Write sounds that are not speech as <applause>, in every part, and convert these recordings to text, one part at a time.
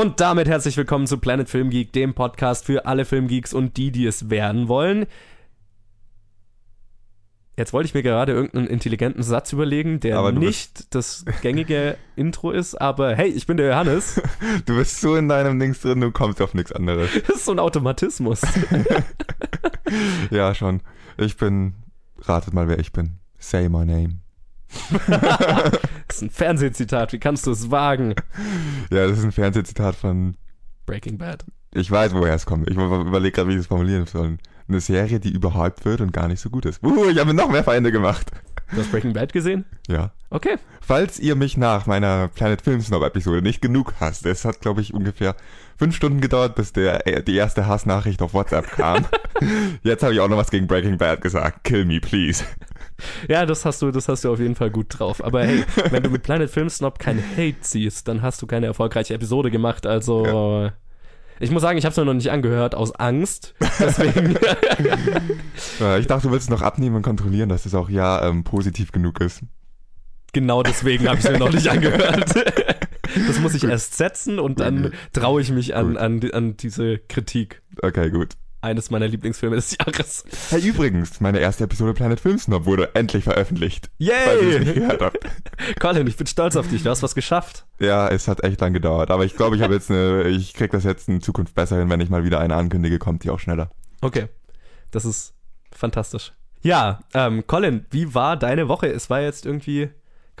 Und damit herzlich willkommen zu Planet Film Geek, dem Podcast für alle Filmgeeks und die, die es werden wollen. Jetzt wollte ich mir gerade irgendeinen intelligenten Satz überlegen, der nicht das gängige Intro ist, aber hey, ich bin der Johannes. <laughs> Du bist so in deinem Dings drin, du kommst auf nichts anderes. <laughs> Das ist so ein Automatismus. <laughs> Ja, schon. Ich bin, ratet mal, wer ich bin. Say my name. Ein Fernsehzitat, wie kannst du es wagen? <laughs> Ja, das ist ein Fernsehzitat von, Breaking Bad. ich weiß, woher es kommt. Ich überlege gerade, wie ich es formulieren soll. Eine Serie, die überhyped wird und gar nicht so gut ist. Uh, ich habe mir noch mehr Feinde gemacht. Du hast Breaking Bad gesehen? Ja. Okay. Falls ihr mich nach meiner Planet Film Snob Episode nicht genug hasst, es hat, glaube ich, ungefähr fünf Stunden gedauert, bis der, äh, die erste Hassnachricht auf WhatsApp kam. <laughs> Jetzt habe ich auch noch was gegen Breaking Bad gesagt. Kill me, please. Ja, das hast du, das hast du auf jeden Fall gut drauf. Aber hey, wenn du mit Planet Film Snob kein Hate siehst, dann hast du keine erfolgreiche Episode gemacht. Also ich muss sagen, ich habe es mir noch nicht angehört aus Angst. Deswegen. <laughs> <laughs> Ja, ich dachte, du willst es noch abnehmen und kontrollieren, dass es auch ja ähm, positiv genug ist. genau deswegen habe ich es mir noch nicht <laughs> angehört. Das muss ich erst setzen und dann traue ich mich an, Gut. an, an diese Kritik. Okay, gut. Eines meiner Lieblingsfilme des Jahres. Hey, übrigens, meine erste Episode Planet Film Snob wurde endlich veröffentlicht. Yay! <laughs> Colin, ich bin stolz auf dich. Du hast was geschafft. Ja, es hat echt lang gedauert. Aber ich glaube, ich habe jetzt eine, ich krieg das jetzt in Zukunft besser hin, wenn ich mal wieder eine ankündige, kommt die auch schneller. Okay. Das ist fantastisch. Ja, ähm, Colin, wie war deine Woche? Es war jetzt irgendwie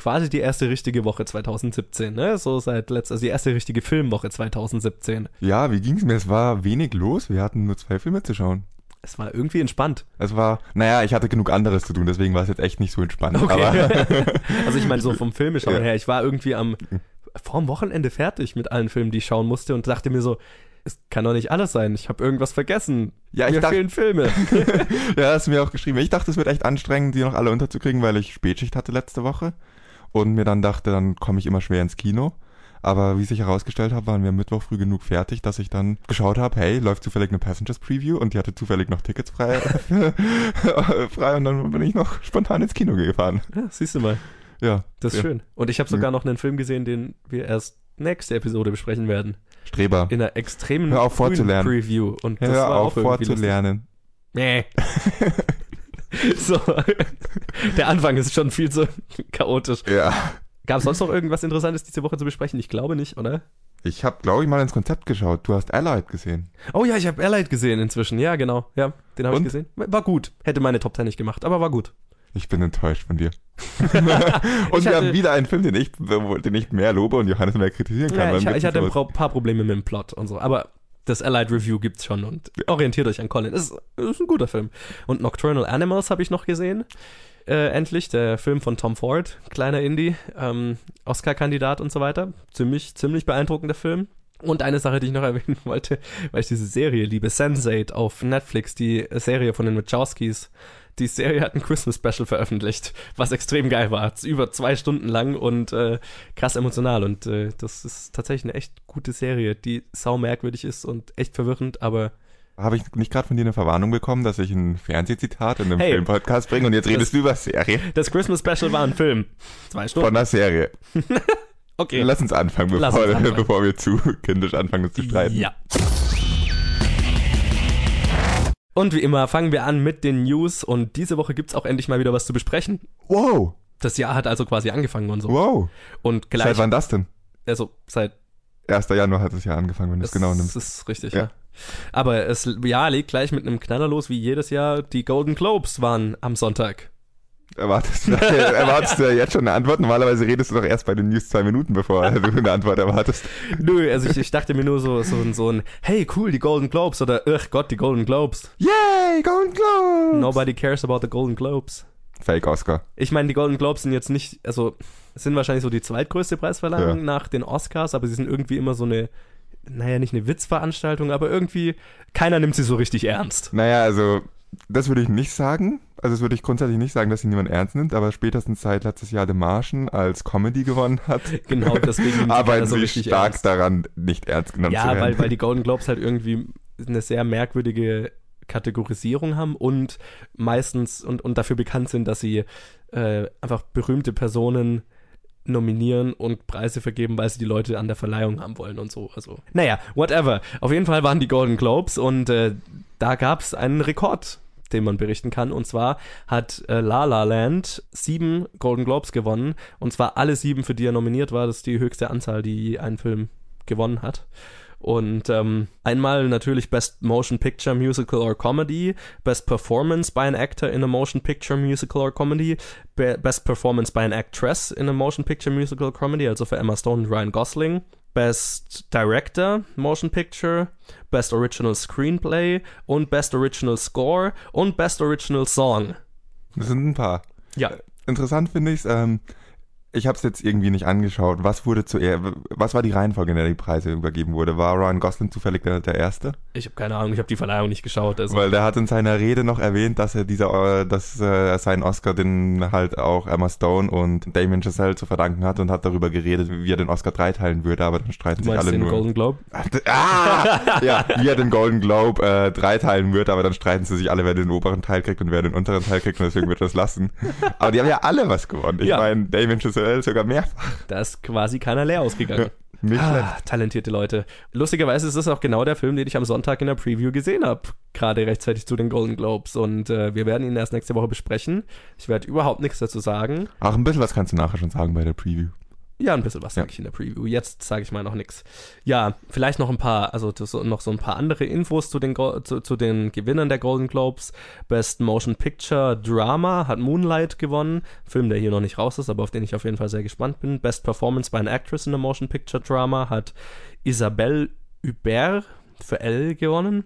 quasi die erste richtige Woche 2017, ne? So seit letzt, also die erste richtige Filmwoche 2017. Ja, wie ging's mir? Es war wenig los. Wir hatten nur zwei Filme zu schauen. Es war irgendwie entspannt. Es war, naja, ich hatte genug anderes zu tun, deswegen war es jetzt echt nicht so entspannt. Okay. <laughs> Also ich meine so vom Filmeschauen Ja. her, ich war irgendwie am vorm Wochenende fertig mit allen Filmen, die ich schauen musste und dachte mir so, es kann doch nicht alles sein. Ich habe irgendwas vergessen. Ja, ich mir dacht- fehlen Filme. <laughs> ja, hast du mir auch geschrieben. Ich dachte, es wird echt anstrengend, die noch alle unterzukriegen, weil ich Spätschicht hatte letzte Woche und mir dann dachte, dann komme ich immer schwer ins Kino. Aber wie sich herausgestellt hat, waren wir am Mittwoch früh genug fertig, dass ich dann geschaut habe, hey, läuft zufällig eine Passengers Preview und die hatte zufällig noch Tickets frei, <laughs> frei und dann bin ich noch spontan ins Kino gefahren. ja, siehst du mal. Ja, Das ist ja. schön. Und ich habe sogar noch einen Film gesehen, den wir erst nächste Episode besprechen werden. Streber. In einer extremen Hör auf vorzulernen. Preview. Und das Hör war auf vorzulernen. Nee. <laughs> <laughs> so. Der Anfang ist schon viel zu chaotisch. Ja. Gab es sonst noch irgendwas Interessantes diese Woche zu besprechen? Ich glaube nicht, oder? Ich habe, glaube ich, mal ins Konzept geschaut. Du hast Allied gesehen. Oh ja, ich habe Allied gesehen inzwischen. Ja, genau. Ja, den habe ich gesehen. War gut. Hätte meine Top 10 nicht gemacht, aber war gut. Ich bin enttäuscht von dir. <laughs> und Ich wir hatte- haben wieder einen Film, den ich, den ich mehr lobe und Johannes mehr kritisieren kann. Ja, ich, ich hatte ein paar Probleme mit dem Plot und so. Aber das Allied Review gibt's schon und orientiert euch an Colin. Ist, ist ein guter Film. Und Nocturnal Animals habe ich noch gesehen. Äh, endlich, der Film von Tom Ford, kleiner Indie, ähm, Oscar-Kandidat und so weiter. Ziemlich, ziemlich beeindruckender Film. Und eine Sache, die ich noch <laughs> erwähnen wollte, weil ich diese Serie liebe, Sense8 auf Netflix, die Serie von den Wachowskis. Die Serie hat ein Christmas-Special veröffentlicht, was extrem geil war. Über zwei Stunden lang und äh, krass emotional. Und äh, das ist tatsächlich eine echt gute Serie, die sau merkwürdig ist und echt verwirrend, aber Habe ich nicht gerade von dir eine Verwarnung bekommen, dass ich ein Fernsehzitat in einem Hey. Filmpodcast bringe und jetzt Das- redest du über Serie? das Christmas-Special war ein Film. Zwei Von Stunden. der Serie. <laughs> Okay. Lass uns anfangen, bevor, uns <laughs> anfangen. bevor wir zu kindisch anfangen uns zu streiten. Ja. Und wie immer fangen wir an mit den News und diese Woche gibt's auch endlich mal wieder was zu besprechen. Wow, Das Jahr hat also quasi angefangen und so. wow. Und gleich, Seit wann das denn? also seit 1. Januar hat es ja angefangen, wenn du es genau nimmst. Das ist richtig, Ja. ja. Aber es ja, legt gleich mit einem Knaller los, wie jedes Jahr. Die Golden Globes waren am Sonntag. Erwartest du, <laughs> erwartest du jetzt schon eine Antwort? Normalerweise redest du doch erst bei den News zwei Minuten, bevor <laughs> du eine Antwort erwartest. Nö, also ich, ich dachte mir nur so, so, ein- so ein, hey cool, die Golden Globes oder, ach Gott, die Golden Globes. Yay, Golden Globes! Nobody cares about the Golden Globes. Fake Oscar. Ich meine, die Golden Globes sind jetzt nicht, also sind wahrscheinlich so die zweitgrößte Preisverleihung Ja. nach den Oscars, aber sie sind irgendwie immer so eine, naja, nicht eine Witzveranstaltung, aber irgendwie, keiner nimmt sie so richtig ernst. Naja, also, das würde ich nicht sagen. Also, das würde ich grundsätzlich nicht sagen, dass sie niemand ernst nimmt, aber spätestens seit letztes Jahr The Martian als Comedy gewonnen hat, <laughs> Genau, deswegen arbeiten so sie richtig stark ernst. daran, nicht ernst genommen zu Ja, werden. weil, weil die <laughs> Golden Globes halt irgendwie eine sehr merkwürdige Kategorisierung haben und meistens und, und dafür bekannt sind, dass sie äh, einfach berühmte Personen nominieren und Preise vergeben, weil sie die Leute an der Verleihung haben wollen und so. Also, naja, whatever. Auf jeden Fall waren die Golden Globes und äh, da gab es einen Rekord, den man berichten kann. Und zwar hat äh, La La Land sieben Golden Globes gewonnen. Und zwar alle sieben, für die er nominiert war. Das ist die höchste Anzahl, die ein Film gewonnen hat. Und ähm, einmal natürlich Best Motion Picture Musical or Comedy, Best Performance by an Actor in a Motion Picture Musical or Comedy, Be Best Performance by an Actress in a Motion Picture Musical or Comedy, also für Emma Stone und Ryan Gosling. Best Director Motion Picture, Best Original Screenplay und Best Original Score und Best Original Song. Das sind ein paar. Ja. Interessant finde ich es, ähm, ich habe es jetzt irgendwie nicht angeschaut. Was wurde zuerst, was war die Reihenfolge, in der die Preise übergeben wurde? War Ryan Gosling zufällig der, der Erste? Ich habe keine Ahnung, ich habe die Verleihung nicht geschaut. Also. Weil der hat in seiner Rede noch erwähnt, dass er dieser, dass äh, sein Oscar den halt auch Emma Stone und Damien Chazelle zu verdanken hat und hat darüber geredet, wie er den Oscar dreiteilen würde, aber dann streiten sich alle den nur. Golden Globe? Ah, ja, wie er den Golden Globe äh, dreiteilen wird, aber dann streiten sie sich alle, wer den oberen Teil kriegt und wer den unteren Teil kriegt und deswegen wird er das lassen. Aber die haben ja alle was gewonnen. Ich Ja. meine, Damien Chazelle sogar mehrfach. Da ist quasi keiner leer ausgegangen. Schlecht. Ah, talentierte Leute. Lustigerweise ist das auch genau der Film, den ich am Sonntag in der Preview gesehen habe. Gerade rechtzeitig zu den Golden Globes. Und äh, wir werden ihn erst nächste Woche besprechen. Ich werde überhaupt nichts dazu sagen. Ach, ein bisschen was kannst du nachher schon sagen bei der Preview. Ja, ein bisschen was Ja. sage ich in der Preview. Jetzt sage ich mal noch nichts. Ja, vielleicht noch ein paar, also das, noch so ein paar andere Infos zu den, Go- zu, zu den Gewinnern der Golden Globes. Best Motion Picture Drama hat Moonlight gewonnen. Film, der hier noch nicht raus ist, aber auf den ich auf jeden Fall sehr gespannt bin. Best Performance by an Actress in a Motion Picture Drama hat Isabelle Hubert für Elle gewonnen.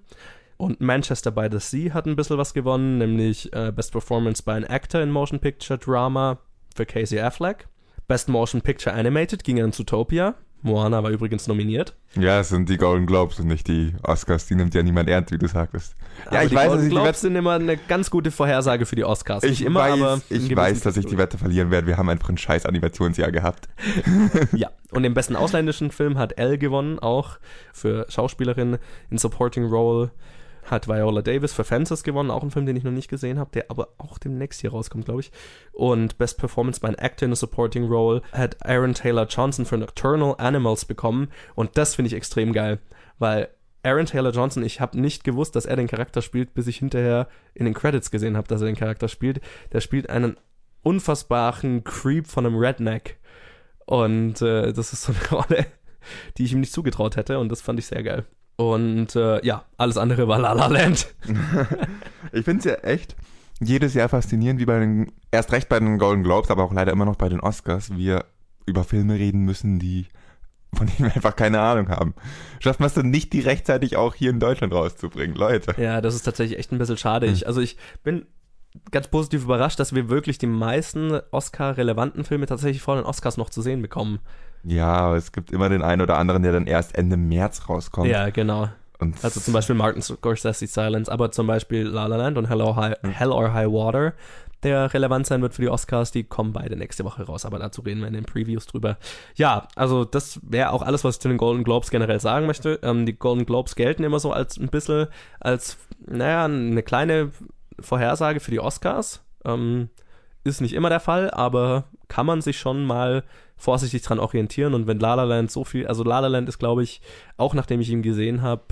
Und Manchester by the Sea hat ein bisschen was gewonnen, nämlich äh, Best Performance by an Actor in Motion Picture Drama für Casey Affleck. Best Motion Picture Animated ging an Zootopia. Moana war übrigens nominiert. Ja, es sind die Golden Globes und nicht die Oscars. Die nimmt ja niemand ernst, wie du sagtest. Ja, Aber ich die weiß, dass Golden Globes sind immer eine ganz gute Vorhersage für die Oscars. ich immer, weiß, aber ich weiß, dass ich die. Wette verlieren werde. Wir haben einfach ein scheiß Animationsjahr gehabt. <laughs> Ja, und den besten ausländischen Film hat Elle gewonnen, auch für Schauspielerin in Supporting Role. Hat Viola Davis für Fences gewonnen, auch ein Film, den ich noch nicht gesehen habe, der aber auch demnächst hier rauskommt, glaube ich. Und Best Performance by an Actor in a Supporting Role hat Aaron Taylor Johnson für Nocturnal Animals bekommen. Und das finde ich extrem geil, weil Aaron Taylor Johnson, ich habe nicht gewusst, dass er den Charakter spielt, bis ich hinterher in den Credits gesehen habe, dass er den Charakter spielt. Der spielt einen unfassbaren Creep von einem Redneck. Und äh, das ist so eine <laughs> Rolle, die ich ihm nicht zugetraut hätte und das fand ich sehr geil. Und äh, ja, alles andere war La La Land. <laughs> Ich finde es ja echt jedes Jahr faszinierend, wie bei den, erst recht bei den Golden Globes, aber auch leider immer noch bei den Oscars, wir über Filme reden müssen, die von denen wir einfach keine Ahnung haben. Schafft man es dann nicht, die rechtzeitig auch hier in Deutschland rauszubringen, Leute. Ja, das ist tatsächlich echt ein bisschen schade. Ich, also ich bin ganz positiv überrascht, dass wir wirklich die meisten Oscar-relevanten Filme tatsächlich vor den Oscars noch zu sehen bekommen. Ja, aber es gibt immer den einen oder anderen, der dann erst Ende März rauskommt. Ja, genau. Und Also zum Beispiel Martin Scorsese Silence, aber zum Beispiel La La Land und Hell or High, Hell or High Water, der relevant sein wird für die Oscars, die kommen beide nächste Woche raus, aber dazu reden wir in den Previews drüber. Ja, also das wäre auch alles, was ich zu den Golden Globes generell sagen möchte. Ähm, die Golden Globes gelten immer so als ein bisschen als, naja, eine kleine Vorhersage für die Oscars. Ähm, ist nicht immer der Fall, aber kann man sich schon mal vorsichtig dran orientieren. Und wenn La La Land so viel, also La La Land ist, glaube ich, auch nachdem ich ihn gesehen habe,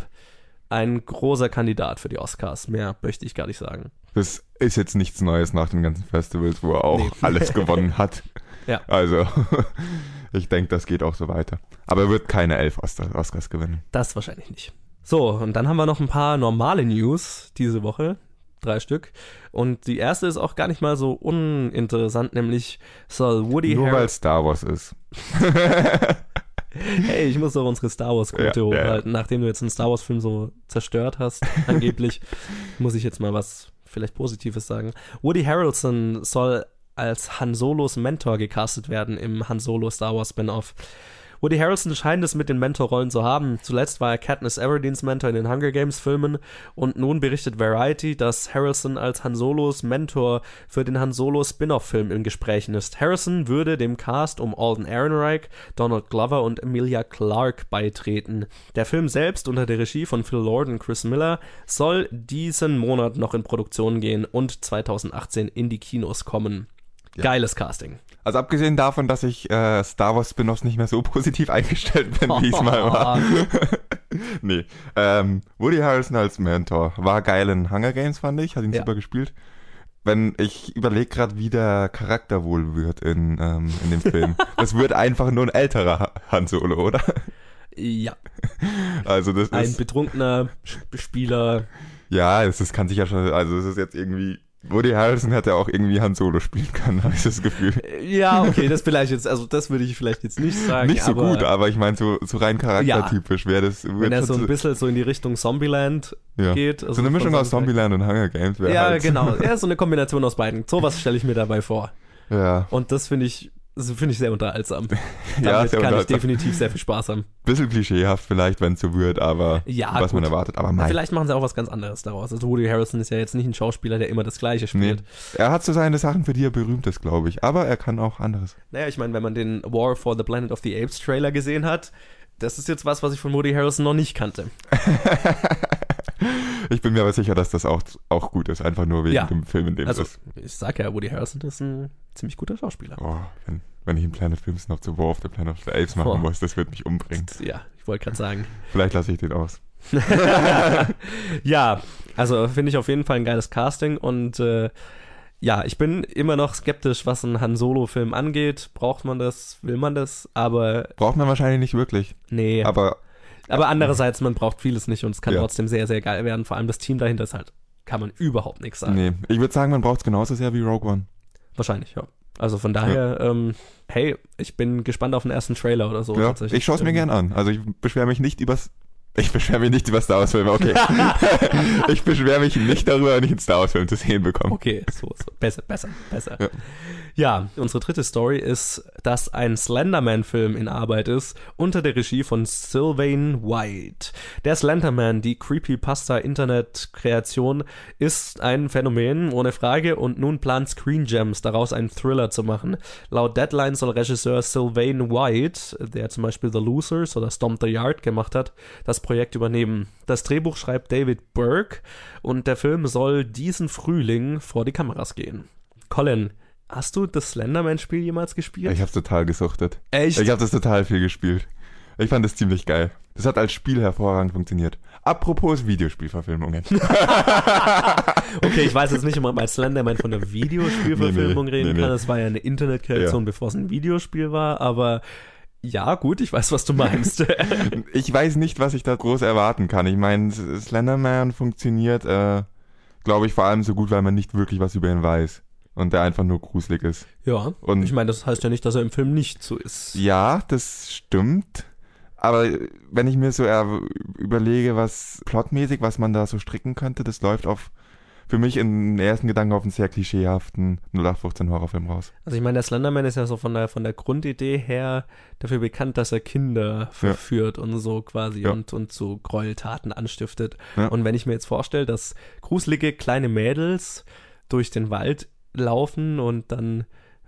ein großer Kandidat für die Oscars. Mehr möchte ich gar nicht sagen. das ist jetzt nichts Neues nach den ganzen Festivals, wo er auch Nee. <laughs> alles gewonnen hat. Ja. Also, <laughs> ich denke, das geht auch so weiter. Aber er wird keine elf Oscar- Oscars gewinnen. Das wahrscheinlich nicht. So, und dann haben wir noch ein paar normale News diese Woche. Drei Stück. Und die erste ist auch gar nicht mal so uninteressant, nämlich soll Woody Nur weil Star Wars ist. <laughs> Hey, ich muss doch unsere Star Wars-Quote Ja, ja, ja. hochhalten. Nachdem du jetzt einen Star Wars-Film so zerstört hast, <laughs> angeblich, muss ich jetzt mal was vielleicht Positives sagen. Woody Harrelson soll als Han Solos Mentor gecastet werden im Han Solo Star Wars Spin-off. Woody Harrelson scheint es mit den Mentorrollen zu haben. Zuletzt war er Katniss Everdeen's Mentor in den Hunger Games Filmen und nun berichtet Variety, dass Harrelson als Han Solos Mentor für den Han Solo Spin-off-Film in Gesprächen ist. Harrison würde dem Cast um Alden Ehrenreich, Donald Glover und Emilia Clarke beitreten. Der Film selbst unter der Regie von Phil Lord und Chris Miller soll diesen Monat noch in Produktion gehen und 2018 in die Kinos kommen. Ja. Geiles Casting. Also abgesehen davon, dass ich äh, Star Wars Spin-offs nicht mehr so <laughs> positiv eingestellt bin, wie es mal war. <laughs> <laughs> nee. Ähm, Woody Harrelson als Mentor war geil in Hunger Games, fand ich. Hat ihn Ja. super gespielt. Wenn ich überlege gerade, wie der Charakter wohl wird in, ähm, in dem Film. das wird einfach nur ein älterer Ha- Han Solo, oder? Ja, Also das ein ist betrunkener Sp- Spieler. ja, das, das kann sich ja schon. Also es ist jetzt irgendwie. Woody Harrelson hätte auch irgendwie Han Solo spielen können, <laughs> habe ich das Gefühl. Ja, okay, das vielleicht jetzt, also das würde ich vielleicht jetzt nicht sagen. Nicht so aber gut, aber ich meine so, so rein charaktertypisch wäre das. Wenn wird er so ein so- bisschen so in die Richtung Zombieland ja. geht. also so eine Mischung aus Zombieland und Hunger Games wäre Ja, halt. genau. <laughs> Ja, so eine Kombination aus beiden. Sowas stelle ich mir dabei vor. Ja, Und das finde ich, das finde ich sehr unterhaltsam. <laughs> Damit ja sehr kann ich unterhaltsam. definitiv sehr viel Spaß haben. Bisschen klischeehaft vielleicht, wenn es so wird, aber Ja, was man gut. erwartet. Aber mein, Vielleicht machen sie auch was ganz anderes daraus. Also Woody Harrison ist ja jetzt nicht ein Schauspieler, der immer das Gleiche nee. spielt. Er hat so seine Sachen, für die er berühmt ist, glaube ich. Aber er kann auch anderes. Naja, ich meine, wenn man den War for the Planet of the Apes Trailer gesehen hat, das ist jetzt was, was ich von Woody Harrelson noch nicht kannte. <laughs> ich bin mir aber sicher, dass das auch, auch gut ist. Einfach nur wegen Ja. dem Film, in dem Also, es ist. ich sag ja, Woody Harrelson ist ein ziemlich guter Schauspieler. Oh, wenn, wenn ich einen Planet Films noch zu War of the Planet of the Apes machen Oh. muss, das wird mich umbringen. <laughs> Ja, ich wollte gerade sagen. Vielleicht lasse ich den aus. <laughs> ja, also finde ich auf jeden Fall ein geiles Casting und äh, ja, ich bin immer noch skeptisch, was einen Han Solo-Film angeht. Braucht man das? Will man das? Aber Braucht man wahrscheinlich nicht wirklich. nee. Aber, Aber andererseits, man braucht vieles nicht und es kann Ja. trotzdem sehr, sehr geil werden. Vor allem das Team dahinter ist halt, kann man überhaupt nichts sagen. nee, ich würde sagen, man braucht es genauso sehr wie Rogue One. Wahrscheinlich, ja. Also von daher, ähm, hey, ich bin gespannt auf den ersten Trailer oder so. ja, ich schaue es mir Ähm, gern an. Also ich beschwere mich nicht übers. Ich beschwere mich nicht über Star Wars Filme, okay. <laughs> <laughs> ich beschwere mich nicht darüber, wenn ich einen Star Wars Film zu sehen bekomme. Okay, so, so. Besser, besser, besser. Ja. Ja. unsere dritte Story ist, dass ein Slenderman-Film in Arbeit ist, unter der Regie von Sylvain White. Der Slenderman, die Creepypasta-Internet-Kreation, ist ein Phänomen, ohne Frage, und nun plant Screen Gems daraus einen Thriller zu machen. Laut Deadline soll Regisseur Sylvain White, der zum Beispiel The Losers oder Stomp the Yard gemacht hat, das Projekt übernehmen. Das Drehbuch schreibt David Burke und der Film soll diesen Frühling vor die Kameras gehen. Colin, hast du das Slenderman-Spiel jemals gespielt? Ich habe total gesuchtet. Echt? Ich habe das total viel gespielt. Ich fand das ziemlich geil. Das hat als Spiel hervorragend funktioniert. Apropos Videospielverfilmungen. <laughs> Okay, ich weiß jetzt nicht, ob man bei Slenderman von der Videospielverfilmung Nee, nee, reden nee, kann. Das war ja eine Internetkreation, bevor es ein Videospiel war, aber ja, gut, ich weiß, was du meinst. <laughs> ich weiß nicht, was ich da groß erwarten kann. Ich meine, Slenderman funktioniert, äh, glaube ich, vor allem so gut, weil man nicht wirklich was über ihn weiß. Und der einfach nur gruselig ist. ja, Und ich meine, das heißt ja nicht, dass er im Film nicht so ist. Ja, das stimmt. Aber wenn ich mir so eher überlege, was plotmäßig, was man da so stricken könnte, das läuft auf für mich im ersten Gedanken auf einen sehr klischeehaften 0815 Horrorfilm raus. Also ich meine, der Slenderman ist ja so von der, von der Grundidee her dafür bekannt, dass er Kinder verführt und so quasi Ja. und, und so Gräueltaten anstiftet. Ja. Und wenn ich mir jetzt vorstelle, dass gruselige kleine Mädels durch den Wald laufen und dann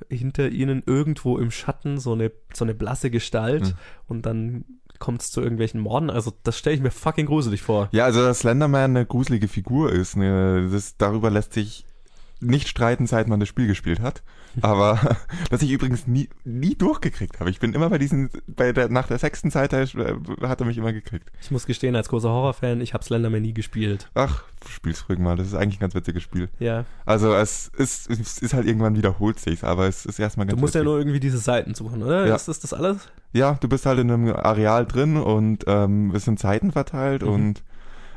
hinter ihnen irgendwo im Schatten so eine, so eine blasse Gestalt Mhm. und dann kommt es zu irgendwelchen Morden. Also das stelle ich mir fucking gruselig vor. Ja, also dass Slenderman eine gruselige Figur ist, ne, das, darüber lässt sich nicht streiten, seit man das Spiel gespielt hat. Aber <laughs> dass ich übrigens nie, nie durchgekriegt habe. Ich bin immer bei diesen, bei der, nach der sechsten Seite äh, hat er mich immer gekriegt. Ich muss gestehen, als großer Horrorfan, ich habe Slenderman nie gespielt. Ach, spiel's ruhig mal, das ist eigentlich ein ganz witziges Spiel. Ja, Also es ist, es ist halt irgendwann wiederholt sich's, aber es ist erstmal ganz du musst ja witzig. nur irgendwie diese Seiten suchen, oder? Ja. Ist das das alles? Ja, du bist halt in einem Areal drin und ähm, es sind Seiten verteilt Mhm. und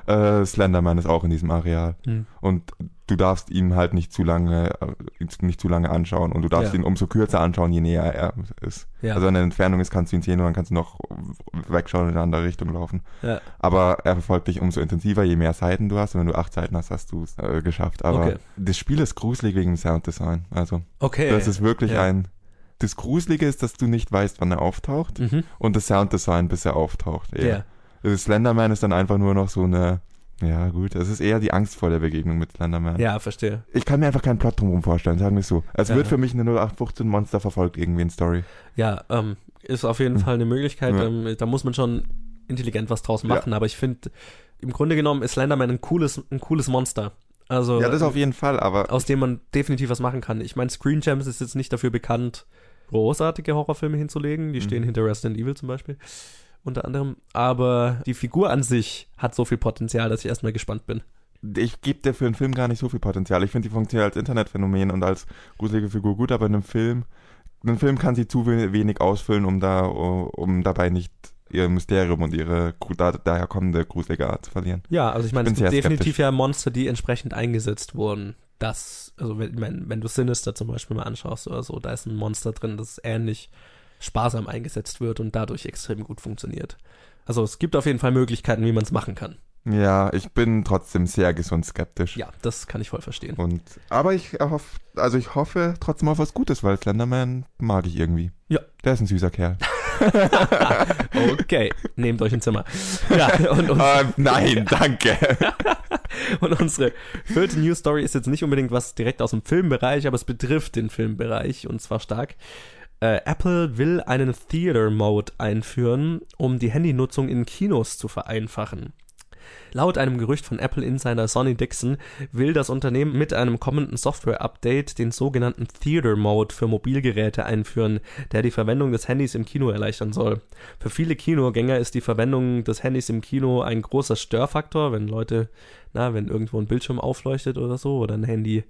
äh, Slenderman ist auch in diesem Areal. Hm. Und du darfst ihn halt nicht zu lange, äh, nicht zu lange anschauen und du darfst Ja. ihn umso kürzer anschauen, je näher er ist. Ja. Also wenn er in Entfernung ist, kannst du ihn sehen und dann kannst du noch wegschauen und in eine andere Richtung laufen. ja. Aber er verfolgt dich umso intensiver, je mehr Seiten du hast. Und wenn du acht Seiten hast, hast du es äh, geschafft. Aber Okay. das Spiel ist gruselig wegen dem Sounddesign. Also Okay. das ist wirklich ein. Das Gruselige ist, dass du nicht weißt, wann er auftaucht. Mhm. Und das Sounddesign, bis er auftaucht. eher. Ja. Das Slenderman ist dann einfach nur noch so eine. Ja, gut, es ist eher die Angst vor der Begegnung mit Slenderman. ja, verstehe. Ich kann mir einfach keinen Plot drumherum vorstellen, sagen wir es so. Es Ja. wird für mich eine 0815 Monster verfolgt irgendwie in Story. Ja, ähm, ist auf jeden Fall eine Möglichkeit. Hm. Ja. Ähm, da muss man schon intelligent was draus machen. Aber ich finde, im Grunde genommen ist Slenderman ein cooles, ein cooles Monster. Also, Ja, das auf jeden Fall, aber aus dem man definitiv was machen kann. Ich meine, Screen Gems ist jetzt nicht dafür bekannt, großartige Horrorfilme hinzulegen. Die stehen Mhm. hinter Resident Evil zum Beispiel. Unter anderem. Aber die Figur an sich hat so viel Potenzial, dass ich erstmal gespannt bin. ich gebe dir für einen Film gar nicht so viel Potenzial. Ich finde, die funktioniert als Internetphänomen und als gruselige Figur gut, aber in einem Film, ein Film kann sie zu we- wenig ausfüllen, um da, um dabei nicht ihr Mysterium und ihre da, daher kommende gruselige Art zu verlieren. Ja, also ich meine, es gibt definitiv skeptisch. ja Monster, die entsprechend eingesetzt wurden. Das, also wenn, wenn, wenn du Sinister zum Beispiel mal anschaust oder so, da ist ein Monster drin, das ähnlich sparsam eingesetzt wird und dadurch extrem gut funktioniert. Also es gibt auf jeden Fall Möglichkeiten, wie man es machen kann. Ja, ich bin trotzdem sehr gesund skeptisch. Ja, das kann ich voll verstehen. Und, aber ich hoffe, also ich hoffe trotzdem auf was Gutes, weil Slenderman mag ich irgendwie. Ja. Der ist ein süßer Kerl. <laughs> Okay, nehmt euch ein Zimmer. Ja, und, und, äh, nein, danke. <laughs> und unsere vierte News Story ist jetzt nicht unbedingt was direkt aus dem Filmbereich, aber es betrifft den Filmbereich und zwar stark. Äh, Apple will einen Theater Mode einführen, um die Handynutzung in Kinos zu vereinfachen. Laut einem Gerücht von Apple-Insider Sonny Dixon will das Unternehmen mit einem kommenden Software-Update den sogenannten Theater Mode für Mobilgeräte einführen, der die Verwendung des Handys im Kino erleichtern soll. Für viele Kinogänger ist die Verwendung des Handys im Kino ein großer Störfaktor, wenn Leute, na, wenn irgendwo ein Bildschirm aufleuchtet oder so oder ein Handy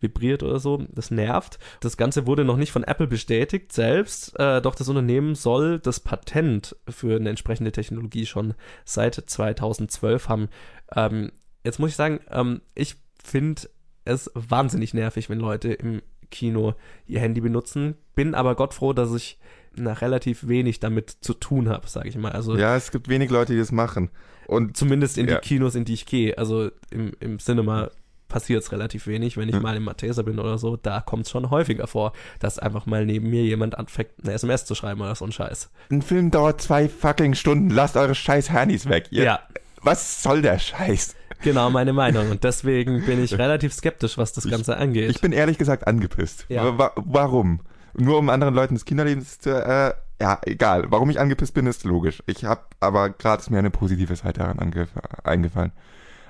vibriert oder so. Das nervt. Das Ganze wurde noch nicht von Apple bestätigt selbst, äh, doch das Unternehmen soll das Patent für eine entsprechende Technologie schon seit 2012 haben. Ähm, jetzt muss ich sagen, ähm, ich finde es wahnsinnig nervig, wenn Leute im Kino ihr Handy benutzen. Bin aber Gott froh, dass ich na, relativ wenig damit zu tun habe, sage ich mal. Also Ja, es gibt wenig Leute, die das machen. Und zumindest in Ja. die Kinos, in die ich gehe. Also im, im Cinema passiert es relativ wenig. Wenn ich Hm. mal im Matheser bin oder so, da kommt es schon häufiger vor, dass einfach mal neben mir jemand anfängt, eine SMS zu schreiben oder so ein Scheiß. ein Film dauert zwei fucking Stunden. Lasst eure scheiß Handys weg. Ihr, Ja, Was soll der Scheiß? genau meine Meinung. <laughs> Und deswegen bin ich relativ skeptisch, was das Ich- Ganze angeht. Ich bin ehrlich gesagt angepisst. Ja. Wa warum? Nur um anderen Leuten das Kinderleben zu, äh, ja, egal. Warum ich angepisst bin, ist logisch. Ich habe aber gerade ist mir eine positive Seite daran eingefallen.